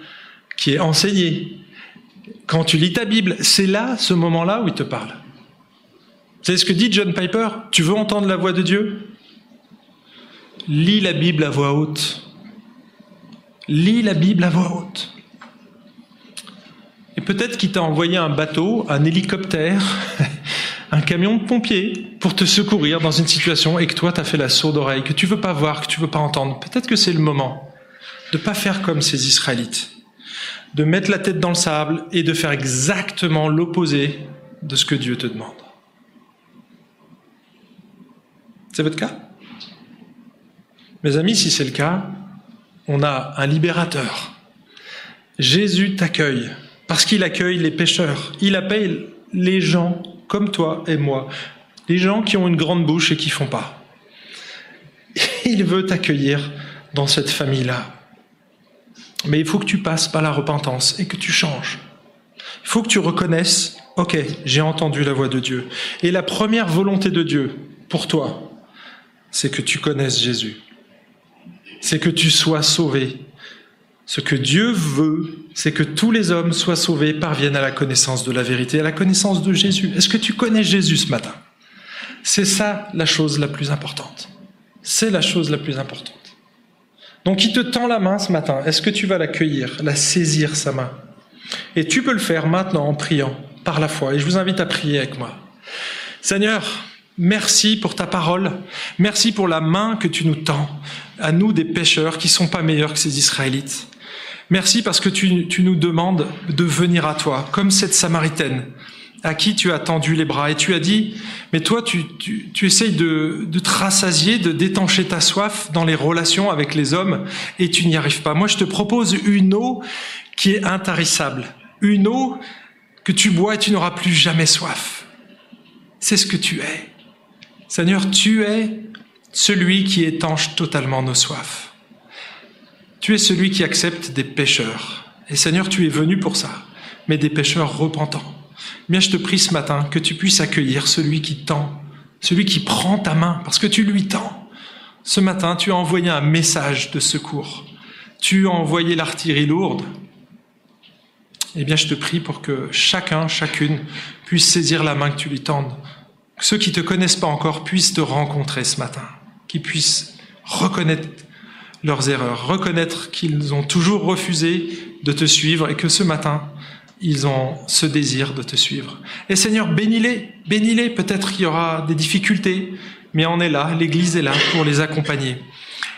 qui est enseignée. Quand tu lis ta Bible, c'est là, ce moment-là où il te parle. Savez ce que dit John Piper? Tu veux entendre la voix de Dieu? Lis la Bible à voix haute. Lis la Bible à voix haute. Peut-être qu'il t'a envoyé un bateau, un hélicoptère, un camion de pompiers pour te secourir dans une situation et que toi t'as fait la sourde oreille, que tu veux pas voir, que tu veux pas entendre. Peut-être que c'est le moment de pas faire comme ces Israélites, de mettre la tête dans le sable et de faire exactement l'opposé de ce que Dieu te demande. C'est votre cas? Mes amis, si c'est le cas, on a un libérateur. Jésus t'accueille parce qu'il accueille les pécheurs. Il appelle les gens comme toi et moi, les gens qui ont une grande bouche et qui font pas. Il veut t'accueillir dans cette famille-là. Mais il faut que tu passes par la repentance et que tu changes. Il faut que tu reconnaisses, ok, j'ai entendu la voix de Dieu. Et la première volonté de Dieu pour toi, c'est que tu connaisses Jésus. C'est que tu sois sauvé ce que Dieu veut, c'est que tous les hommes soient sauvés, parviennent à la connaissance de la vérité, à la connaissance de Jésus. Est-ce que tu connais Jésus ce matin? C'est ça la chose la plus importante. C'est la chose la plus importante. Donc il te tend la main ce matin. Est-ce que tu vas l'accueillir, la saisir sa main? Et tu peux le faire maintenant en priant, par la foi. Et je vous invite à prier avec moi. Seigneur, merci pour ta parole. Merci pour la main que tu nous tends à nous des pécheurs qui sont pas meilleurs que ces Israélites. Merci parce que tu, nous demandes de venir à toi, comme cette Samaritaine à qui tu as tendu les bras et tu as dit, mais toi tu, tu, essayes de, de te rassasier, de détancher ta soif dans les relations avec les hommes et tu n'y arrives pas. Moi je te propose une eau qui est intarissable, une eau que tu bois et tu n'auras plus jamais soif. C'est ce que tu es. Seigneur, tu es celui qui étanche totalement nos soifs. Tu es celui qui accepte des pécheurs. Et Seigneur, tu es venu pour ça, mais des pécheurs repentants. Bien, je te prie ce matin que tu puisses accueillir celui qui tend, celui qui prend ta main, parce que tu lui tends. Ce matin, tu as envoyé un message de secours. Tu as envoyé l'artillerie lourde. Eh bien, je te prie pour que chacun, chacune puisse saisir la main que tu lui tendes. Que ceux qui ne te connaissent pas encore puissent te rencontrer ce matin, qu'ils puissent reconnaître leurs erreurs, reconnaître qu'ils ont toujours refusé de te suivre et que ce matin, ils ont ce désir de te suivre. Et Seigneur, bénis-les, bénis-les, peut-être qu'il y aura des difficultés, mais on est là, l'Église est là pour les accompagner.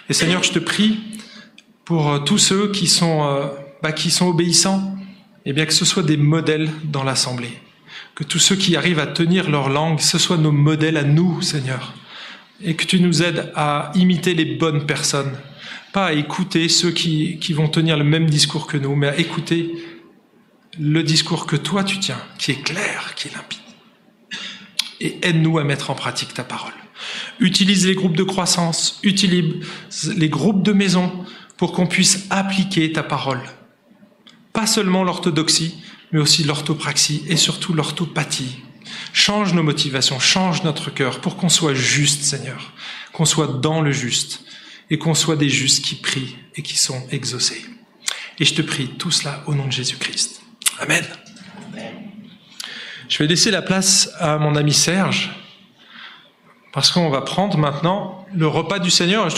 Et Seigneur, je te prie pour euh, tous ceux qui sont, euh, bah, qui sont obéissants, et eh bien que ce soit des modèles dans l'Assemblée. Que tous ceux qui arrivent à tenir leur langue, ce soient nos modèles à nous, Seigneur. Et que tu nous aides à imiter les bonnes personnes, pas à écouter ceux qui, vont tenir le même discours que nous, mais à écouter le discours que toi tu tiens, qui est clair, qui est limpide. Et aide-nous à mettre en pratique ta parole. Utilise les groupes de croissance, utilise les groupes de maison pour qu'on puisse appliquer ta parole. Pas seulement l'orthodoxie, mais aussi l'orthopraxie et surtout l'orthopathie. Change nos motivations, change notre cœur pour qu'on soit juste, Seigneur, qu'on soit dans le juste, et qu'on soit des justes qui prient et qui sont exaucés. Et je te prie tout cela au nom de Jésus-Christ. Amen. Je vais laisser la place à mon ami Serge, parce qu'on va prendre maintenant le repas du Seigneur.